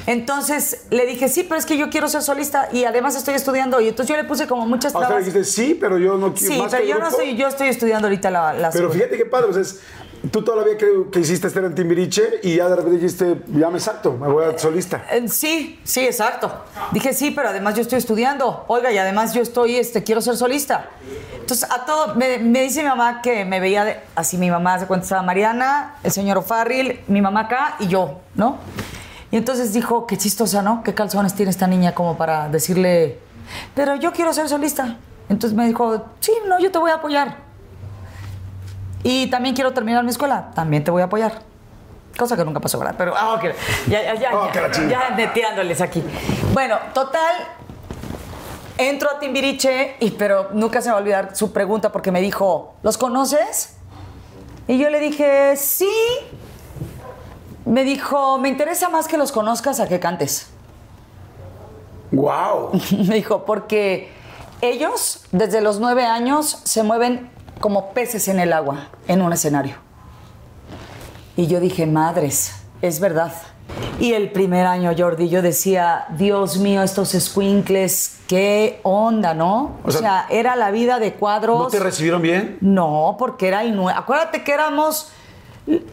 Entonces le dije, sí, pero es que yo quiero ser solista y además estoy estudiando. Y entonces yo le puse como muchas O sea, trabas. dijiste sí, pero yo no quiero Sí, más pero que yo no estoy, yo estoy estudiando ahorita la, la Pero fíjate qué padre, o sea, es- tú todavía creo que hiciste estar en Timbiriche y ya de repente dijiste, ya me salto, me voy a solista. Eh, Sí, sí, exacto. Dije, sí, pero además yo estoy estudiando. Oiga, y además yo estoy, este, quiero ser solista. Entonces, a todo, me, me dice mi mamá que me veía de- así, mi mamá se cuenta, estaba Mariana, el señor O'Farrill, mi mamá acá y yo, ¿no? Y entonces dijo, qué chistosa, ¿no? ¿Qué calzones tiene esta niña como para decirle, pero yo quiero ser solista? Entonces me dijo, sí, no, yo te voy a apoyar. Y también quiero terminar mi escuela, también te voy a apoyar. Cosa que nunca pasó, ¿verdad? Pero, ah, ok, ya, ya, ya, Oh, ya, ya neteándoles aquí. Bueno, total, entro a Timbiriche, y, pero nunca se me va a olvidar su pregunta porque me dijo, ¿los conoces? Y yo le dije, sí. Me dijo, me interesa más que los conozcas a que cantes. ¡Wow! Me dijo, porque ellos desde los nueve años se mueven como peces en el agua, en un escenario. Y yo dije, madres, es verdad. Y el primer año, Jordi, yo decía, Dios mío, estos squinkles, qué onda, ¿no? O O sea, sea, era la vida de cuadros. ¿No te recibieron bien? No, porque era el nuevo. Acuérdate que éramos.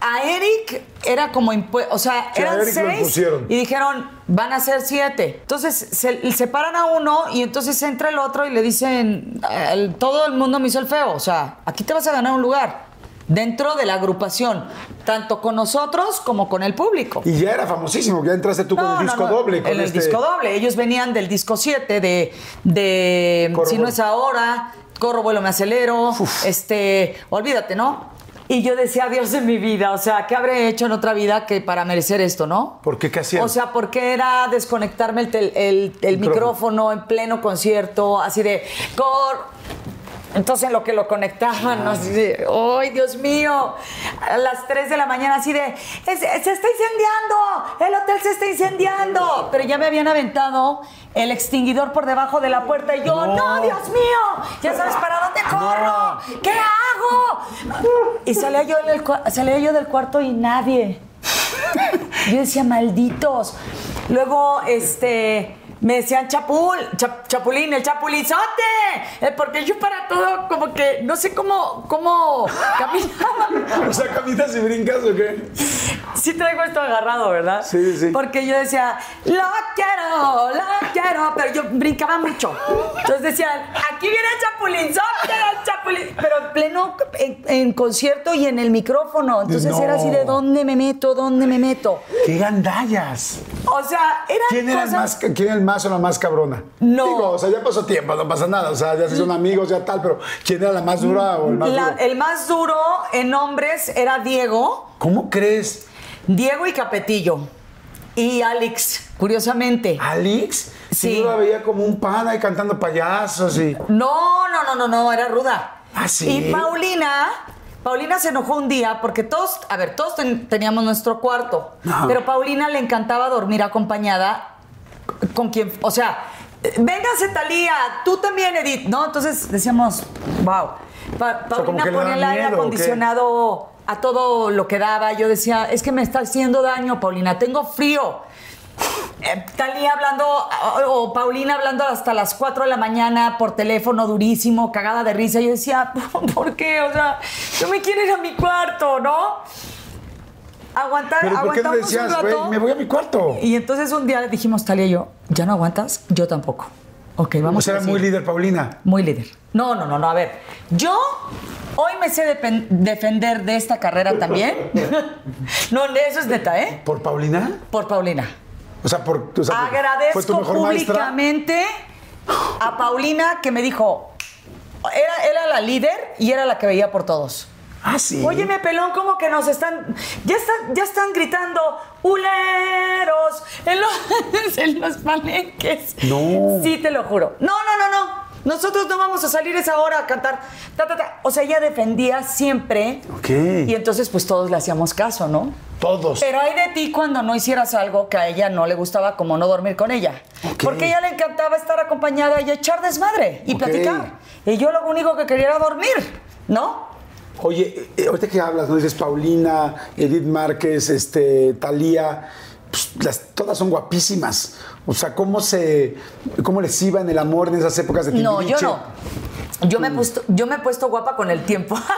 A Eric era como O sea, Sí, eran seis. Y dijeron, van a ser siete. Entonces se separan a uno y entonces entra el otro y le dicen, "El- todo el mundo me hizo el feo. O sea, aquí te vas a ganar un lugar. Dentro de la agrupación, tanto con nosotros como con el público. Y ya era famosísimo, ya entraste tú con el no, disco no, doble. Con el este- disco doble. Ellos venían del disco 7 de, de Corro, Si no es ahora, Corro, vuelo, me acelero. Este, olvídate, ¿no? Y yo decía, Dios de mi vida, o sea, ¿qué habré hecho en otra vida que para merecer esto, no? ¿Por qué? ¿Qué hacían? O sea, porque era desconectarme el, tel- el- el micrófono en pleno concierto, así de, cor... Entonces en lo que lo conectaban, así de, ¡ay, Dios mío! A las 3 de la mañana así de, "Es- ¡se está incendiando! ¡El hotel se está incendiando! Pero ya me habían aventado el extinguidor por debajo de la puerta y yo, ¡no, Dios mío! Ya sabes, ¿para dónde corro? ¿Qué hago? Y salía yo, en el cua- salía yo del cuarto y nadie. Yo decía, malditos. Luego, este, me decían chapul, chap- chapulín, el chapulizote. Eh, porque yo para todo, como que, no sé cómo, cómo caminaba. O sea, caminas y brincas o qué? Sí traigo esto agarrado, ¿verdad? Sí, sí. Porque yo decía, lo quiero, lo quiero, pero yo brincaba mucho. Entonces decían, aquí viene el chapulinzote, el chapulín. Pero en pleno, en, en concierto y en el micrófono. Entonces No. era así de, ¿dónde me meto? ¿Dónde me meto? ¡Qué gandallas! O sea, eran ¿Quién era, el más, ¿Quién era el más o la más cabrona? No. Digo, o sea, ya pasó tiempo, no pasa nada. O sea, ya se son amigos, ya tal, pero ¿quién era la más dura o el más La- duro? el más duro en hombres era Diego, ¿Cómo crees? Diego y Capetillo. Y Alex, curiosamente. ¿Alex? Sí. Yo la veía como un pan ahí cantando payasos y... No, no, no, no, no, era ruda. ¿Ah, sí? Y Paulina, Paulina se enojó un día porque todos, a ver, todos ten- teníamos nuestro cuarto, Ajá. pero Paulina le encantaba dormir acompañada con quien, o sea, véngase Talía, tú también Edith, ¿no? Entonces decíamos, wow. Pa- Paulina ponía daba el aire ¿o acondicionado a todo lo que daba. Yo decía, es que me está haciendo daño, Paulina, tengo frío. Eh, Talía hablando, o, o Paulina hablando hasta las 4 de la mañana por teléfono durísimo, cagada de risa. Yo decía, ¿por qué? O sea, yo me quiero ir a mi cuarto, ¿no? Aguantar, ¿Pero por qué no decías, un rato. me voy a mi cuarto? Y entonces un día le dijimos, Talia y yo, ¿ya no aguantas? Yo tampoco. Ok, O vamos sea, a era muy líder, Paulina. Muy líder. No, no, no, no. A ver, yo hoy me sé defender de esta carrera también. no, eso es neta, ¿eh? ¿Por Paulina? Por Paulina. O sea, por, o sea, ¿fue tu Agradezco maestra? públicamente a Paulina que me dijo, era, era la líder y era la que veía por todos. Ah, sí. Óyeme, pelón, ¿cómo que nos están. Ya están, ya están gritando ¡Uleros! En los, en los palenques. No. Sí, te lo juro. No, no, no, no. Nosotros no vamos a salir esa hora a cantar. Ta, ta, ta. O sea, ella defendía siempre. Ok. Y entonces, pues todos le hacíamos caso, ¿no? Todos. Pero hay de ti cuando no hicieras algo que a ella no le gustaba, como no dormir con ella. Ok. Porque a ella le encantaba estar acompañada y echar desmadre y platicar. Y yo lo único que quería era dormir, ¿no? Oye, eh, ahorita que hablas, ¿no? Dices Paulina, Edith Márquez, este, Talía, pues, las, todas son guapísimas. O sea, ¿cómo se, cómo les iba en el amor en esas épocas de No, yo no. Yo me, he puesto, yo me he puesto guapa con el tiempo.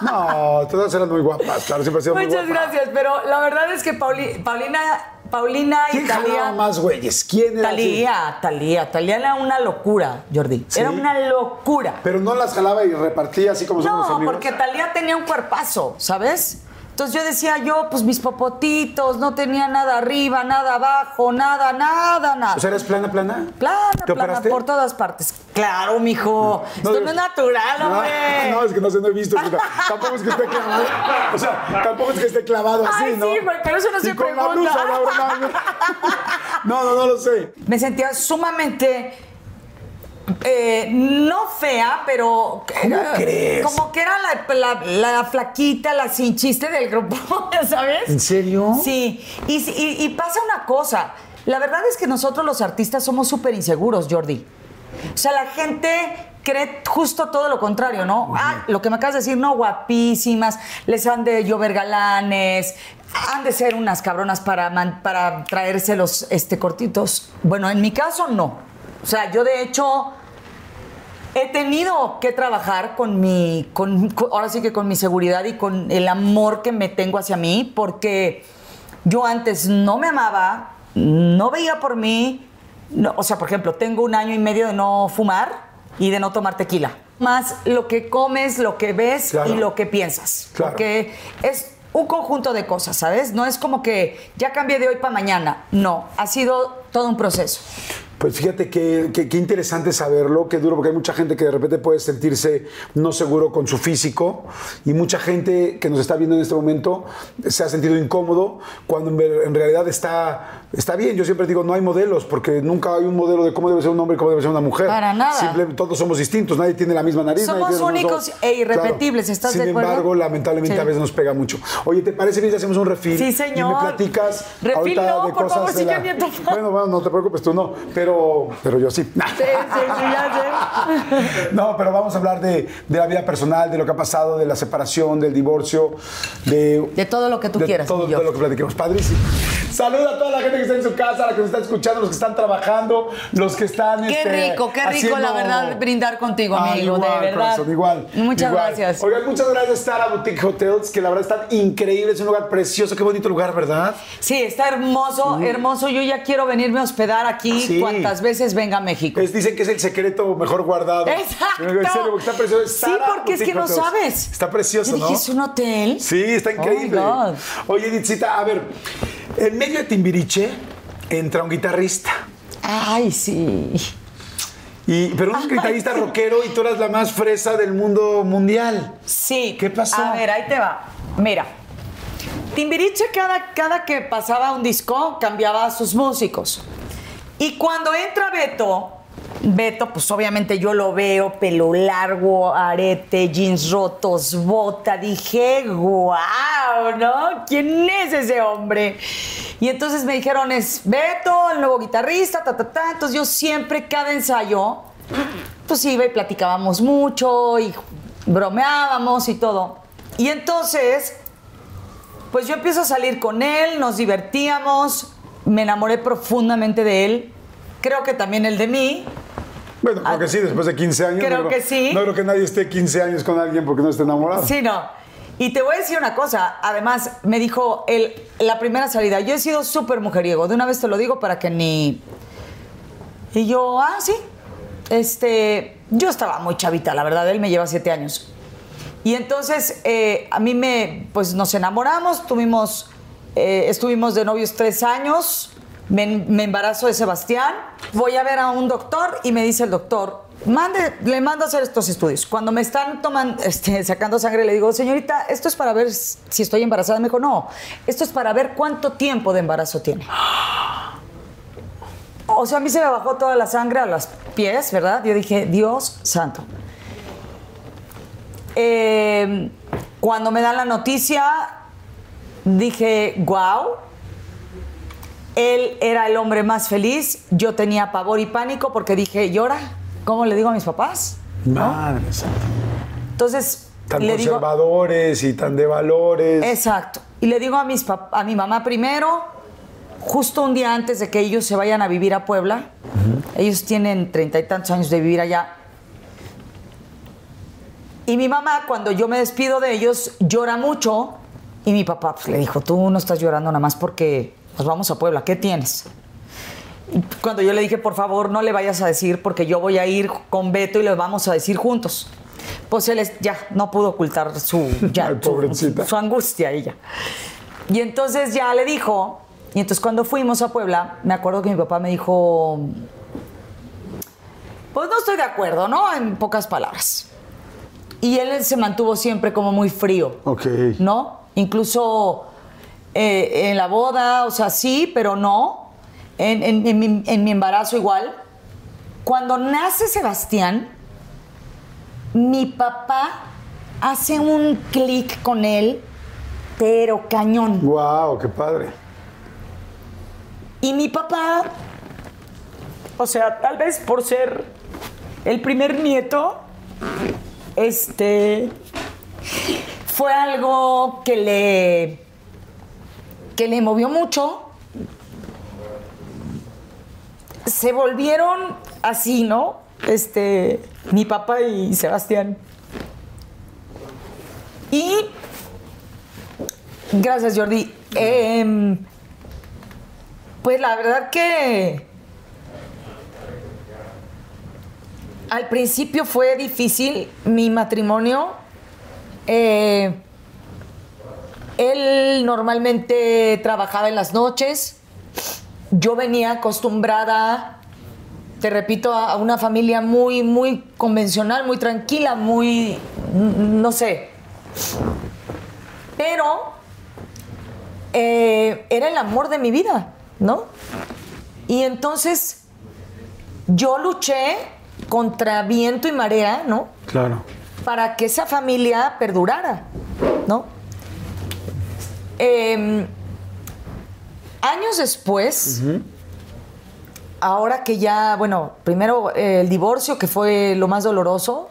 No, todas eran muy guapas, claro, siempre ha sido muy Muchas guapa. gracias, pero la verdad es que Pauli- Paulina, Paulina y ¿Quién Talía. más güeyes? ¿Quién era así? Talía, Talía, Talía era una locura, Jordi. ¿Sí? Era una locura. Pero no las jalaba y repartía así como son los No, amigos. porque Talía tenía un cuerpazo, ¿sabes? Entonces yo decía yo, pues mis popotitos, no tenía nada arriba, nada abajo, nada, nada, nada. O sea, ¿eres plana, plana? plana, ¿Te plana, por todas partes. Claro, mijo. Esto no es natural, No, hombre. No, es que no sé, no he visto. chica. tampoco es que esté clavado. O sea, tampoco es que esté clavado así, Ay, ¿no? sí, güey, pero eso no Y se con la pregunta. blusa, la. No, no, no lo sé. Me sentía sumamente eh, no fea, pero ¿Cómo crees? como que era la, la- la flaquita, la sin chiste del grupo, ¿sabes? ¿En serio? Sí, y, y- y pasa una cosa, la verdad es que nosotros los artistas somos súper inseguros, Jordi. O sea, la gente cree justo todo lo contrario, ¿no? Ah, lo que me acabas de decir, no, guapísimas, les han de llover galanes, han de ser unas cabronas para, man- para traerse los este, cortitos. Bueno, en mi caso, no. O sea, yo de hecho he tenido que trabajar con mi, con, con- ahora sí que con mi seguridad y con el amor que me tengo hacia mí, porque yo antes no me amaba, no veía por mí, no, o sea, por ejemplo, tengo un año y medio de no fumar y de no tomar tequila. Más lo que comes, lo que ves Claro. y lo que piensas. Claro. Porque es un conjunto de cosas, ¿sabes? No es como que ya cambié de hoy para mañana. No, ha sido todo un proceso. Pues fíjate que, que- qué interesante saberlo, qué duro, porque hay mucha gente que de repente puede sentirse no seguro con su físico y mucha gente que nos está viendo en este momento se ha sentido incómodo cuando en, realidad está, está bien. Yo siempre digo, no hay modelos, porque nunca hay un modelo de cómo debe ser un hombre y cómo debe ser una mujer. Para nada. Simple- todos somos distintos, nadie tiene la misma nariz. Somos únicos e irrepetibles, ¿estás Sin de acuerdo? embargo, lamentablemente Sí. a veces nos pega mucho. Oye, ¿te parece bien si hacemos un refil? Sí, Y señor. me platicas Refil ahorita no, de por cosas favor, de la-. Bueno, bueno, no te preocupes, tú no, pero, pero yo sí. Sí, sí, sí, ya sé. No, pero vamos a hablar de, de la vida personal, de lo que ha pasado, de la separación, del divorcio, de... De todo lo que tú de quieras, Todo, todo lo que platiquemos. Padrísimo. Saluda a toda la gente que está en su casa, la que nos está escuchando, los que están trabajando, los que están... Qué este, rico, qué rico, la verdad, brindar contigo, Ah, amigo, igual, de verdad. corazón, igual. Muchas igual. gracias. Oigan, muchas gracias, Sara Boutique Hotels, que la verdad están increíbles, es un lugar precioso, qué bonito lugar, ¿verdad? Sí, está hermoso, hermoso. Yo ya quiero venirme a hospedar aquí Sí. cuantas veces venga a México. Es- dicen que es el secreto mejor guardado. Exacto. En serio, porque está precioso. Sí, porque es que no sabes. Está precioso, Yo ¿no? dije, ¿es un hotel? Sí, está increíble. Oh, my God. Oye, Editzita, a ver, en medio de Timbiriche entra un guitarrista. Ay, sí. Y, pero un guitarrista rockero y tú eras la más fresa del mundo mundial. Sí. ¿Qué pasó? A ver, ahí te va. Mira. Timbiriche cada, cada que pasaba un disco cambiaba a sus músicos. Y cuando entra Beto, Beto, pues obviamente yo lo veo, pelo largo, arete, jeans rotos, bota. Dije, wow, ¿no? ¿Quién es ese hombre? Y entonces me dijeron, es Beto, el nuevo guitarrista, ta, ta, ta. Entonces yo siempre, cada ensayo, pues iba y platicábamos mucho y bromeábamos y todo. Y entonces, pues yo empiezo a salir con él, nos divertíamos, me enamoré profundamente de él, creo que también él de mí. Bueno, creo Ah, que sí, después de 15 años. creo no que sí. No creo que nadie esté 15 años con alguien porque no esté enamorado. Sí, no. Y te voy a decir una cosa, además me dijo él, la primera salida, yo he sido súper mujeriego, de una vez te lo digo para que ni... Y yo, ah, sí. Este, yo estaba muy chavita, la verdad, él me lleva siete años. Y entonces eh, a mí me, pues nos enamoramos, tuvimos, eh, estuvimos de novios tres años, me, embarazo de Sebastián, voy a ver a un doctor y me dice el doctor, le mando a hacer estos estudios. Cuando me están tomando, este, sacando sangre, le digo, señorita, esto es para ver si estoy embarazada. Me dijo, no, esto es para ver cuánto tiempo de embarazo tiene. O sea, a mí se me bajó toda la sangre a los pies, ¿verdad? Yo dije, Dios santo. Eh, cuando me dan la noticia, dije, wow. Él era el hombre más feliz. Yo tenía pavor y pánico porque dije, ¿llora? ¿Cómo le digo a mis papás? Madre santa. Entonces, Tan le digo, conservadores y tan de valores. Exacto. Y le digo a, mis a mi mamá primero, justo un día antes de que ellos se vayan a vivir a Puebla. Ellos tienen treinta y tantos años de vivir allá. Y mi mamá, cuando yo me despido de ellos, llora mucho. Y mi papá pues, le dijo, tú no estás llorando nada más porque nos vamos a Puebla. ¿Qué tienes? Cuando yo le dije, por favor, no le vayas a decir porque yo voy a ir con Beto y le vamos a decir juntos. Pues él es- ya no pudo ocultar su, ya, Ay, su- pobrecita. su angustia ella. Y entonces ya le dijo, y entonces cuando fuimos a Puebla, me acuerdo que mi papá me dijo, pues no estoy de acuerdo, ¿no? En pocas palabras. Y él se mantuvo siempre como muy frío. Ok. ¿no? Incluso eh, en la boda, o sea, sí, pero no. En, en- en mi, en mi embarazo igual. Cuando nace Sebastián, mi papá hace un clic con él, pero cañón. Wow, qué padre. Y mi papá, o sea, tal vez por ser el primer nieto, este, fue algo que le, que le movió mucho. Se volvieron así, ¿no? Este, mi papá y Sebastián. Y, gracias Jordi, Em, pues la verdad que al principio fue difícil mi matrimonio. Eh, él normalmente trabajaba en las noches. Yo venía acostumbrada te repito, a una familia muy, muy convencional, muy tranquila, muy, no sé. Pero eh, era el amor de mi vida, ¿no? Y entonces yo luché contra viento y marea, ¿no? Claro. Para que esa familia perdurara, ¿no? Em, años después, ahora que ya, bueno, primero eh, el divorcio, que fue lo más doloroso,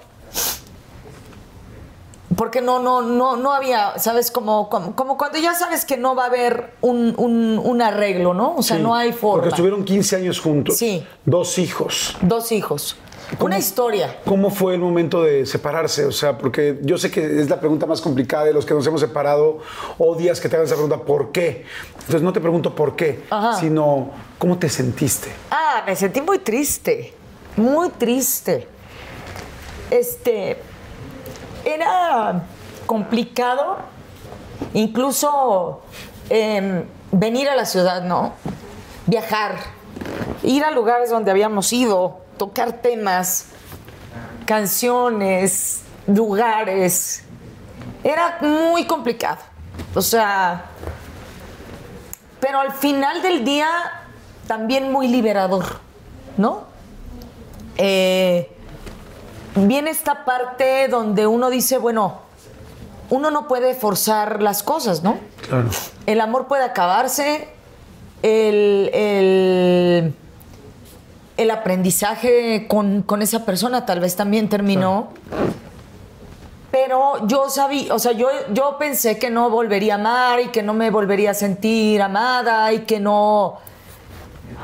porque no, no, no, no había, ¿sabes? Como, como, como cuando ya sabes que no va a haber un, un- un arreglo, ¿no? O sea, Sí, no hay forma. Porque estuvieron 15 años juntos. Sí. Dos hijos. Dos hijos. Una historia. ¿Cómo fue el momento de separarse? O sea, porque yo sé que es la pregunta más complicada de los que nos hemos separado. Odias que te hagan esa pregunta, ¿por qué? Entonces no te pregunto por qué, Ajá. sino ¿cómo te sentiste? Ah, me sentí muy triste, muy triste. Este, era complicado, incluso em, venir a la ciudad, ¿no? Viajar, ir a lugares donde habíamos ido, tocar temas, canciones, lugares. Era muy complicado. O sea, pero al final del día también muy liberador, ¿no? Eh, viene esta parte donde uno dice, bueno, uno no puede forzar las cosas, ¿no? Claro. El amor puede acabarse, el, el, el aprendizaje con, con esa persona tal vez también terminó. Pero yo sabía, o sea, yo, yo pensé que no volvería a amar y que no me volvería a sentir amada y que no...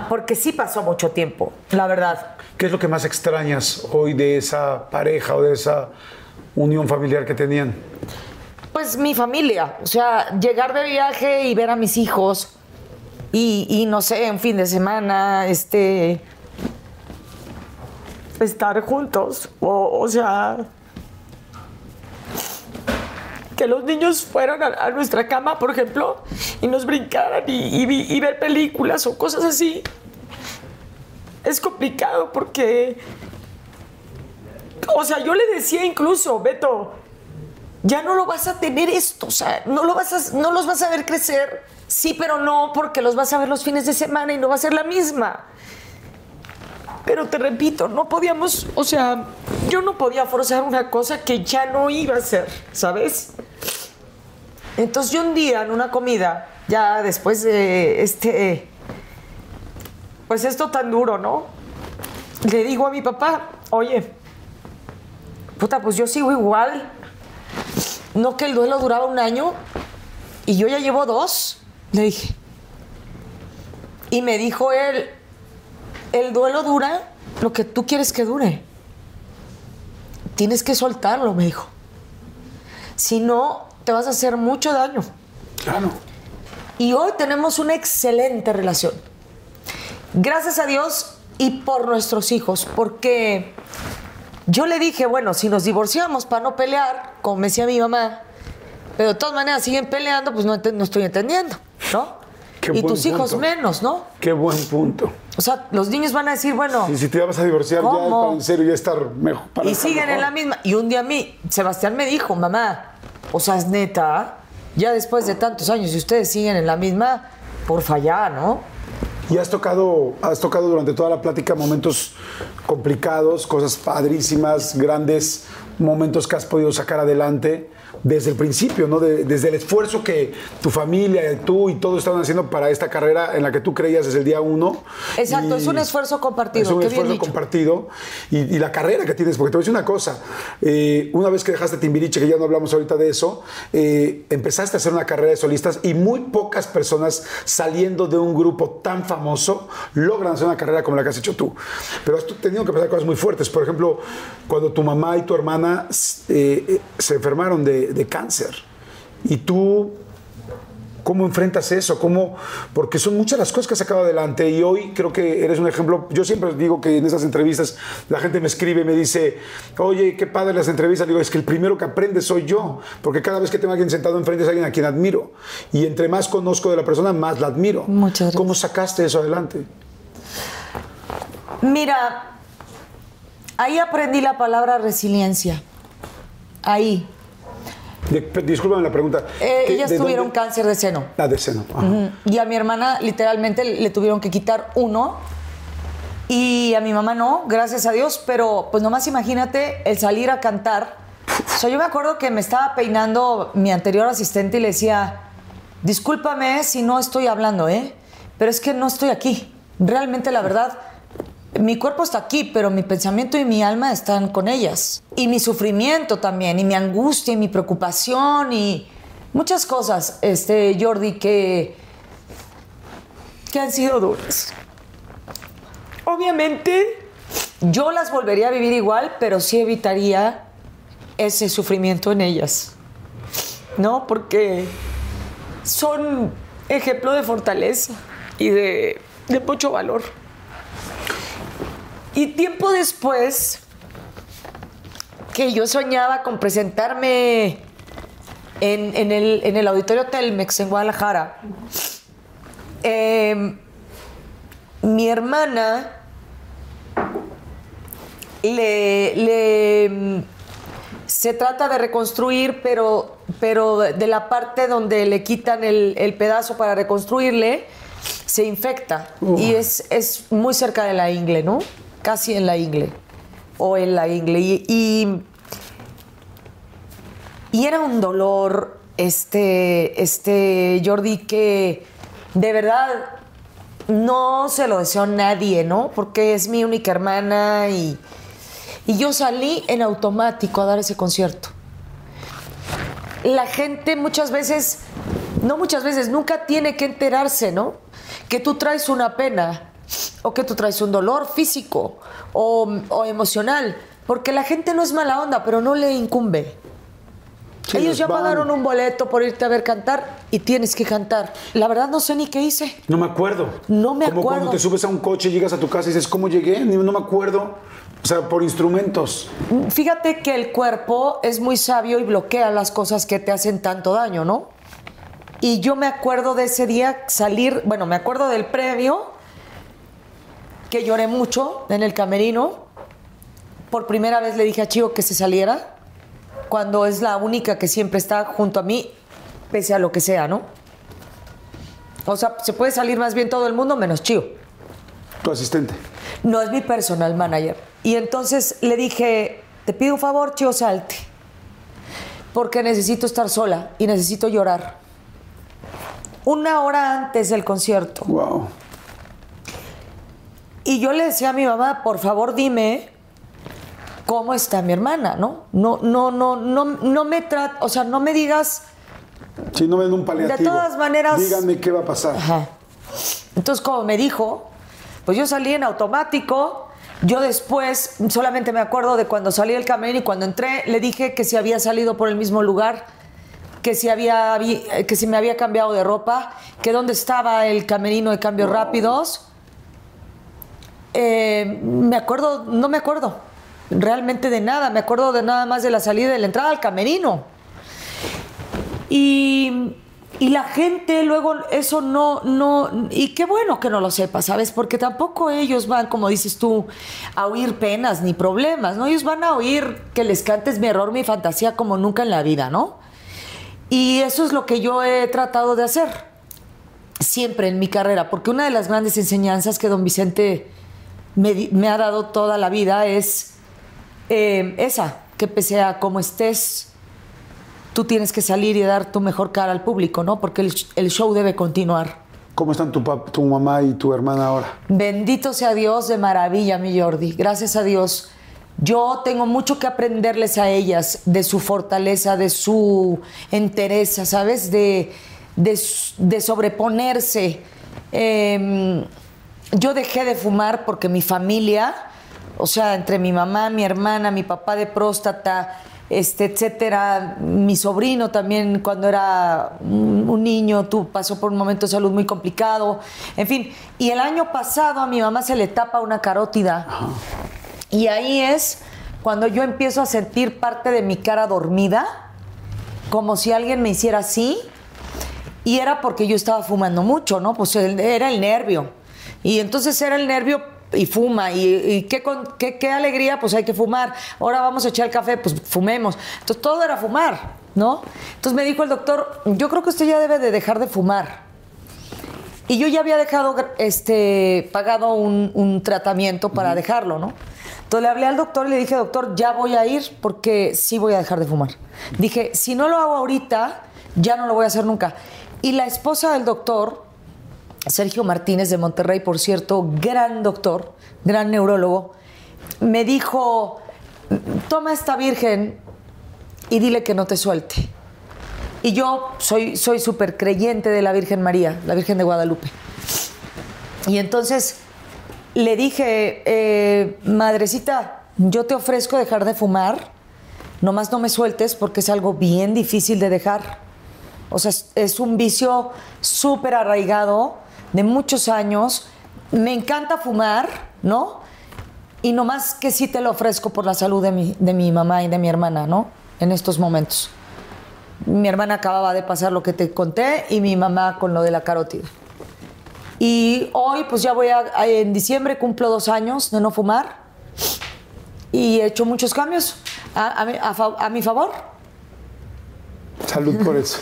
Porque sí pasó mucho tiempo, la verdad. ¿Qué es lo que más extrañas hoy de esa pareja o de esa unión familiar que tenían? Pues mi familia, o sea, llegar de viaje y ver a mis hijos y, y no sé, un fin de semana, este, estar juntos, o, o sea, que los niños fueran a, nuestra cama, por ejemplo, y nos brincaran y, y ver películas o cosas así. Es complicado porque, o sea, yo le decía incluso, Beto, ya no lo vas a tener esto, o sea, no, lo vas a- no los vas a ver crecer, sí, pero no, porque los vas a ver los fines de semana y no va a ser la misma. Pero te repito, no podíamos, o sea, yo no podía forzar una cosa que ya no iba a ser, ¿sabes? Entonces yo un día en una comida, ya después de este, pues esto tan duro, ¿no? Le digo a mi papá, oye, puta, pues yo sigo igual. No que el duelo duraba un año y yo ya llevo dos, le dije. Y me dijo él, el duelo dura lo que tú quieres que dure. Tienes que soltarlo, me dijo. Si no, te vas a hacer mucho daño. Claro. Y hoy tenemos una excelente relación. Gracias a Dios y por nuestros hijos, porque yo le dije, bueno, si nos divorciamos para no pelear, como decía mi mamá, pero de todas maneras siguen peleando, pues no, no estoy entendiendo, ¿no? Qué y tus hijos menos, ¿no? Qué buen punto. O sea, los niños van a decir, bueno, Y si te vas a divorciar ya ¿Cómo? para en serio ya estar mejor. para y estar siguen en la misma. Y un día a mí, Sebastián me dijo, mamá, o sea, es neta, ya después de tantos años y ustedes siguen en la misma, por fallar, ¿no? Y has tocado, has tocado durante toda la plática momentos complicados, cosas padrísimas, grandes momentos que has podido sacar adelante desde el principio, ¿no? De- desde el esfuerzo que tu familia, tú y todos estaban haciendo para esta carrera en la que tú creías desde el día uno. Exacto, Y es un esfuerzo compartido, Es un qué esfuerzo compartido. Y, y la carrera que tienes, porque te voy a decir una cosa, eh, una vez que dejaste Timbiriche, que ya no hablamos ahorita de eso, eh, empezaste a hacer una carrera de solistas y muy pocas personas saliendo de un grupo tan famoso logran hacer una carrera como la que has hecho tú. Pero has tenido que pasar cosas muy fuertes. Por ejemplo, cuando tu mamá y tu hermana eh, se enfermaron de, de cáncer y tú ¿Cómo enfrentas eso? ¿Cómo? Porque son muchas las cosas que has sacado adelante y hoy creo que eres un ejemplo. Yo siempre digo que en esas entrevistas la gente me escribe me dice, oye, qué padre las entrevistas. Digo, es que el primero que aprende soy yo, porque cada vez que tengo a alguien sentado enfrente es alguien a quien admiro. Y entre más conozco de la persona, más la admiro. Muchas gracias. ¿Cómo sacaste eso adelante? Mira, ahí aprendí la palabra resiliencia. Ahí. Discúlpame la pregunta. Eh, ¿Qué- ellas tuvieron dónde? cáncer de seno. Ah, de seno. Ajá. Y a mi hermana literalmente le tuvieron que quitar uno. Y a mi mamá no, gracias a Dios. Pero pues nomás imagínate el salir a cantar. O sea, yo me acuerdo que me estaba peinando mi anterior asistente y le decía, discúlpame si no estoy hablando, ¿eh? Pero es que no estoy aquí. Realmente la verdad, mi cuerpo está aquí, pero mi pensamiento y mi alma están con ellas. Y mi sufrimiento también, y mi angustia, y mi preocupación, y muchas cosas, este, Jordi, que, que han sido duras. Obviamente, yo las volvería a vivir igual, pero sí evitaría ese sufrimiento en ellas. ¿No? Porque son ejemplo de fortaleza y de, de mucho valor. Y tiempo después, que yo soñaba con presentarme en, en el, en el auditorio Telmex en Guadalajara, eh, mi hermana le, le, mm, se trata de reconstruir, pero, pero de la parte donde le quitan el, el pedazo para reconstruirle, se infecta. Y es, es muy cerca de la ingle, ¿no? Casi en la ingle. O en la ingle. Y, y, era un dolor, este, este, Jordi, que de verdad no se lo deseo a nadie, ¿no? Porque es mi única hermana y, y yo salí en automático a dar ese concierto. La gente muchas veces, no muchas veces, nunca tiene que enterarse, ¿no? Que tú traes una pena o que tú traes un dolor físico o, o emocional, porque la gente no es mala onda, pero no le incumbe. Sí, Ellos ya van. pagaron un boleto por irte a ver cantar y tienes que cantar. La verdad no sé ni qué hice. No me acuerdo. No me Como acuerdo. cuando te subes a un coche, llegas a tu casa y dices, ¿cómo llegué? No me acuerdo. O sea, por instrumentos. Fíjate que el cuerpo es muy sabio y bloquea las cosas que te hacen tanto daño, ¿no? Y yo me acuerdo de ese día salir, bueno, me acuerdo del previo, que lloré mucho en el camerino. Por primera vez le dije a Chío que se saliera, cuando es la única que siempre está junto a mí, pese a lo que sea, ¿no? O sea, se puede salir más bien todo el mundo menos Chío. Tu asistente. No es mi personal manager. Y entonces le dije, te pido un favor, Chio, salte. Porque necesito estar sola y necesito llorar. Una hora antes del concierto. Wow. Y yo le decía a mi mamá, por favor dime cómo está mi hermana, ¿no? No, no, no, no, no me trata, o sea, no me digas Si no ven un paliativo. De todas maneras- Díganme qué va a pasar. Ajá. Entonces, como me dijo, pues yo salí en automático. Yo después solamente me acuerdo de cuando salí del camerino y cuando entré, le dije que si había salido por el mismo lugar, que si, había, que si me había cambiado de ropa, que dónde estaba el camerino de cambios rápidos. Eh, me acuerdo, no me acuerdo realmente de nada, me acuerdo de nada más de la salida y de la entrada al camerino. Y, y la gente luego eso no, no, y qué bueno que no lo sepa, ¿sabes? Porque tampoco ellos van, como dices tú, a oír penas ni problemas, ¿no? Ellos van a oír que les cantes mi error, mi fantasía como nunca en la vida, ¿no? Y eso es lo que yo he tratado de hacer siempre en mi carrera, porque una de las grandes enseñanzas que don Vicente me, ha dado toda la vida es eh, esa, que pese a cómo estés, tú tienes que salir y dar tu mejor cara al público, ¿no? Porque el, el show debe continuar. ¿Cómo están tu, mamá y tu hermana ahora? Bendito sea Dios de maravilla, mi Jordi. Gracias a Dios. Yo tengo mucho que aprenderles a ellas de su fortaleza, de su entereza, ¿sabes? De, de, sobreponerse. Eh, yo dejé de fumar porque mi familia, o sea, entre mi mamá, mi hermana, mi papá de próstata, este, etcétera, mi sobrino también cuando era un, niño tú, pasó por un momento de salud muy complicado, en fin. Y el año pasado a mi mamá se le tapa una carótida. Y ahí es cuando yo empiezo a sentir parte de mi cara dormida, como si alguien me hiciera así. Y era porque yo estaba fumando mucho, ¿no? Pues era el nervio. Y entonces era el nervio y fuma. Y, y qué, con- qué, qué alegría, pues hay que fumar. Ahora vamos a echar el café, pues fumemos. Entonces todo era fumar, ¿no? Entonces me dijo el doctor, yo creo que usted ya debe de dejar de fumar. Y yo ya había dejado, este, pagado un, un tratamiento para dejarlo, ¿no? Entonces le hablé al doctor y le dije, doctor, ya voy a ir porque sí voy a dejar de fumar. Dije, si no lo hago ahorita, ya no lo voy a hacer nunca. Y la esposa del doctor, Sergio Martínez de Monterrey, por cierto, gran doctor, gran neurólogo, me dijo, toma esta virgen y dile que no te suelte. Y yo soy soy súper creyente de la Virgen María, la Virgen de Guadalupe. Y entonces le dije, eh, madrecita, yo te ofrezco dejar de fumar, nomás no me sueltes porque es algo bien difícil de dejar. O sea, es, es un vicio súper arraigado de muchos años. Me encanta fumar, ¿no? Y nomás que sí te lo ofrezco por la salud de mi, de mi mamá y de mi hermana, ¿no? En estos momentos. Mi hermana acababa de pasar lo que te conté y mi mamá con lo de la carótida. Y hoy, pues ya voy a, en diciembre cumplo dos años de no fumar y he hecho muchos cambios a, a a a mi favor. Salud por eso.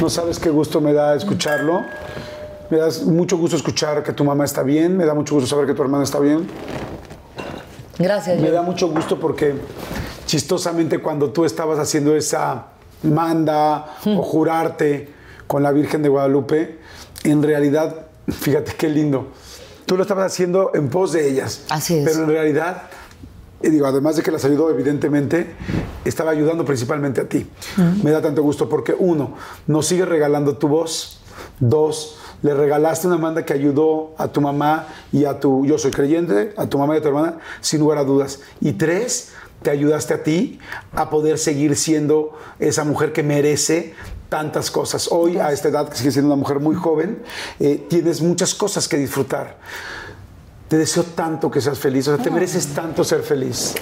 No sabes qué gusto me da escucharlo. Me da mucho gusto escuchar que tu mamá está bien. Me da mucho gusto saber que tu hermana está bien. Gracias. Me da mucho gusto porque chistosamente cuando tú estabas haciendo esa manda o jurarte con la Virgen de Guadalupe, en realidad, fíjate qué lindo, tú lo estabas haciendo en pos de ellas. Así es. Pero en realidad, digo, además de que las ayudó evidentemente, estaba ayudando principalmente a ti. Me da tanto gusto porque uno, nos sigue regalando tu voz. Dos, le regalaste una manda que ayudó a tu mamá y a tu, yo soy creyente, a tu mamá y a tu hermana, sin lugar a dudas. Y tres, te ayudaste a ti a poder seguir siendo esa mujer que merece tantas cosas. Hoy, a esta edad, que sigues siendo una mujer muy joven, eh, tienes muchas cosas que disfrutar. Te deseo tanto que seas feliz, o sea, te mereces tanto ser feliz.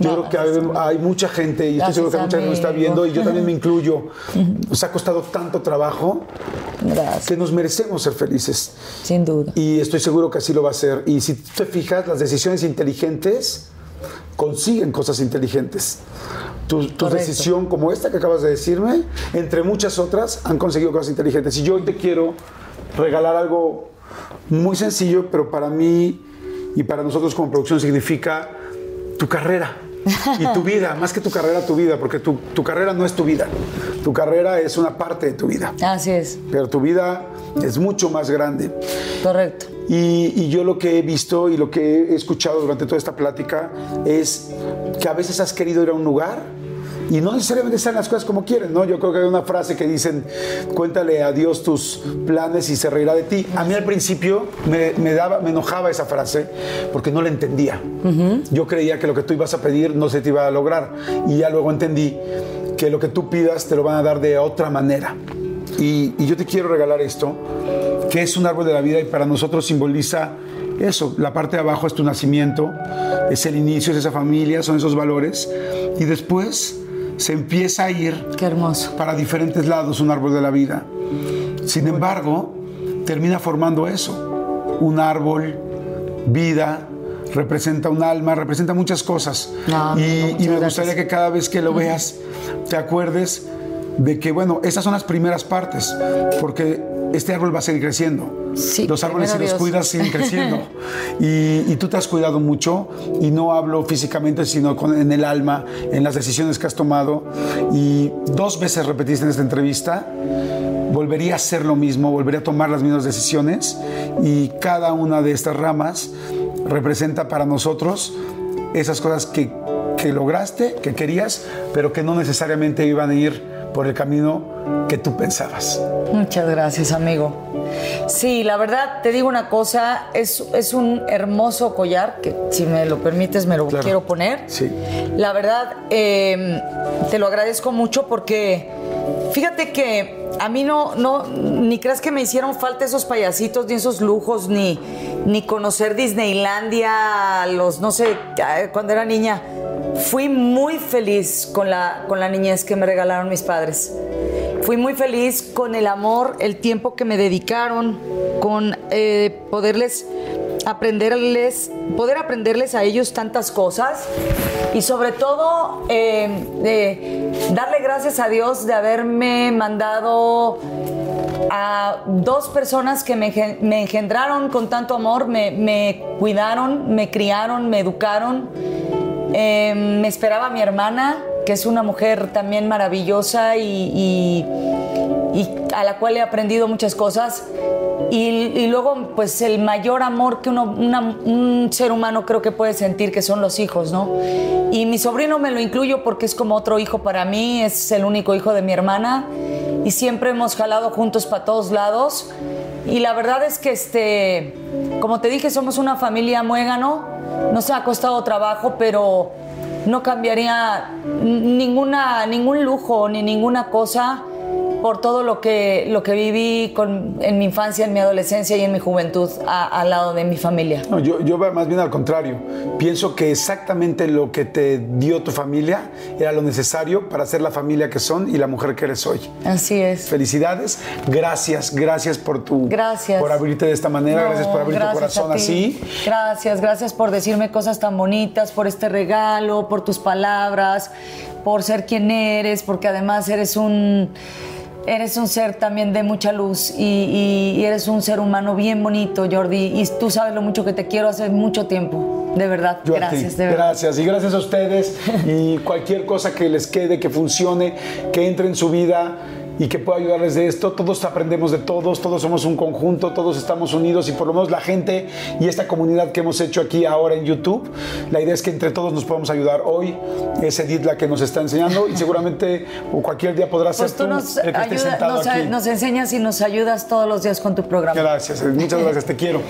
Yo creo que hay, hay mucha gente, y estoy seguro que mucha gente nos está viendo, y yo también me incluyo. Nos ha costado tanto trabajo Gracias. que nos merecemos ser felices. Sin duda. Y estoy seguro que así lo va a ser. Y si te fijas, las decisiones inteligentes consiguen cosas inteligentes. Tu, tu decisión como esta que acabas de decirme, entre muchas otras, han conseguido cosas inteligentes. Y yo hoy te quiero regalar algo muy sencillo, pero para mí y para nosotros como producción significa tu carrera. Y tu vida, más que tu carrera, tu vida, porque tu, tu carrera no es tu vida. Tu carrera es una parte de tu vida. Así es. Pero tu vida es mucho más grande. Correcto. Y, y yo lo que he visto y lo que he escuchado durante toda esta plática es que a veces has querido ir a un lugar y no necesariamente salen las cosas como quieren, ¿no? Yo creo que hay una frase que dicen, cuéntale a Dios tus planes y se reirá de ti. A mí al principio me, me daba, me enojaba esa frase porque no la entendía. Yo creía que lo que tú ibas a pedir no se te iba a lograr y ya luego entendí que lo que tú pidas te lo van a dar de otra manera. Y, y yo te quiero regalar esto, que es un árbol de la vida y para nosotros simboliza eso. La parte de abajo es tu nacimiento, es el inicio, es esa familia, son esos valores. Y después se empieza a ir Qué hermoso. para diferentes lados un árbol de la vida. Sin embargo, termina formando eso, un árbol, vida, representa un alma, representa muchas cosas. No, y, no, y muchas me gracias. gustaría que cada vez que lo veas te acuerdes de que, bueno, esas son las primeras partes, porque este árbol va a seguir creciendo. Sí, los árboles, si los Dios. cuidas, siguen creciendo. y, y tú te has cuidado mucho, y no hablo físicamente, sino con- en el alma, en las decisiones que has tomado. Y dos veces repetiste en esta entrevista, volvería a hacer lo mismo, volvería a tomar las mismas decisiones, y cada una de estas ramas representa para nosotros esas cosas que, que lograste, que querías, pero que no necesariamente iban a ir por el camino que tú pensabas. Muchas gracias, amigo. Sí, la verdad, te digo una cosa, es, es un hermoso collar que si me lo permites me lo Claro. quiero poner. Sí. La verdad, eh, te lo agradezco mucho porque fíjate que a mí no, no, ni crees que me hicieron falta esos payasitos, ni esos lujos, ni, ni conocer Disneylandia, los, no sé, cuando era niña. Fui muy feliz con la, con la niñez que me regalaron mis padres. Fui muy feliz con el amor, el tiempo que me dedicaron, con eh, poderles aprenderles, poder aprenderles a ellos tantas cosas y sobre todo eh, darle gracias a Dios de haberme mandado a dos personas que me, engen- me engendraron con tanto amor, me, cuidaron, me criaron, me educaron. Eh, me esperaba mi hermana, que es una mujer también maravillosa y- y a la cual he aprendido muchas cosas. Y, luego, pues el mayor amor que uno, una- un ser humano creo que puede sentir, que son los hijos, ¿no? Y mi sobrino me lo incluyo porque es como otro hijo para mí, es el único hijo de mi hermana y siempre hemos jalado juntos para todos lados. Y la verdad es que, este, como te dije, somos una familia muégano, nos ha costado trabajo, pero no cambiaría ninguna, ningún lujo ni ninguna cosa por todo lo que, lo que viví con- en mi infancia, en mi adolescencia y en mi juventud a- al lado de mi familia. No, yo, yo más bien al contrario. Pienso que exactamente lo que te dio tu familia era lo necesario para ser la familia que son y la mujer que eres hoy. Así es. Felicidades, gracias, gracias por tu Gracias. por abrirte de esta manera, No, gracias por abrir tu corazón así. Gracias, gracias por decirme cosas tan bonitas, por este regalo, por tus palabras, por ser quien eres, porque además eres un eres un ser también de mucha luz y, y- y eres un ser humano bien bonito, Jordi, y tú sabes lo mucho que te quiero hace mucho tiempo, de verdad. Yo gracias, de verdad. Gracias y gracias a ustedes y cualquier cosa que les quede, que funcione, que entre en su vida y que pueda ayudarles de esto. Todos aprendemos de todos, todos somos un conjunto, todos estamos unidos y por lo menos la gente y esta comunidad que hemos hecho aquí ahora en YouTube, la idea es que entre todos nos podamos ayudar. Hoy es Edith la que nos está enseñando y seguramente o cualquier día podrás Pues ser tú tú nos, el que esté ayuda- sentado nos, aquí. nos enseñas y nos ayudas todos los días con tu programa. Gracias, muchas gracias, te quiero.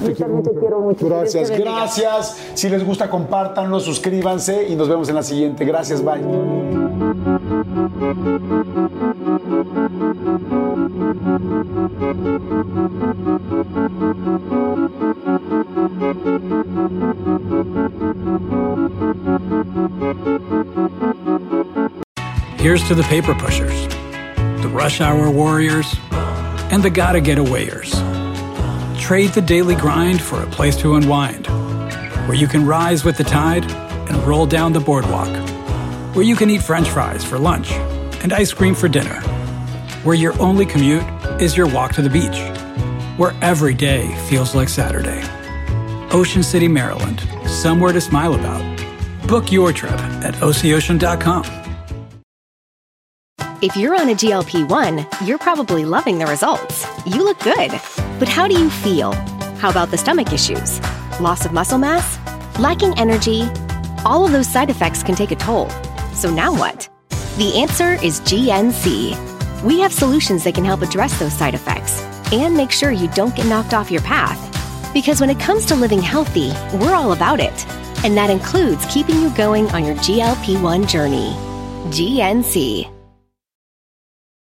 Yo también te quiero mucho. Gracias, te gracias. Si les gusta, compártanlo, suscríbanse y nos vemos en la siguiente. Gracias, bye. Here's to the paper pushers, the rush hour warriors, and the gotta get awayers. Trade the daily grind for a place to unwind, where you can rise with the tide and roll down the boardwalk, where you can eat french fries for lunch and ice cream for dinner, where your only commute is your walk to the beach, where every day feels like Saturday. Ocean City, Maryland, somewhere to smile about. Book your trip at oceocean.com. If you're on a GLP 1, you're probably loving the results. You look good. But how do you feel? How about the stomach issues? Loss of muscle mass? Lacking energy? All of those side effects can take a toll. So now what? The answer is GNC. We have solutions that can help address those side effects and make sure you don't get knocked off your path. Because when it comes to living healthy, we're all about it. And that includes keeping you going on your GLP 1 journey. GNC.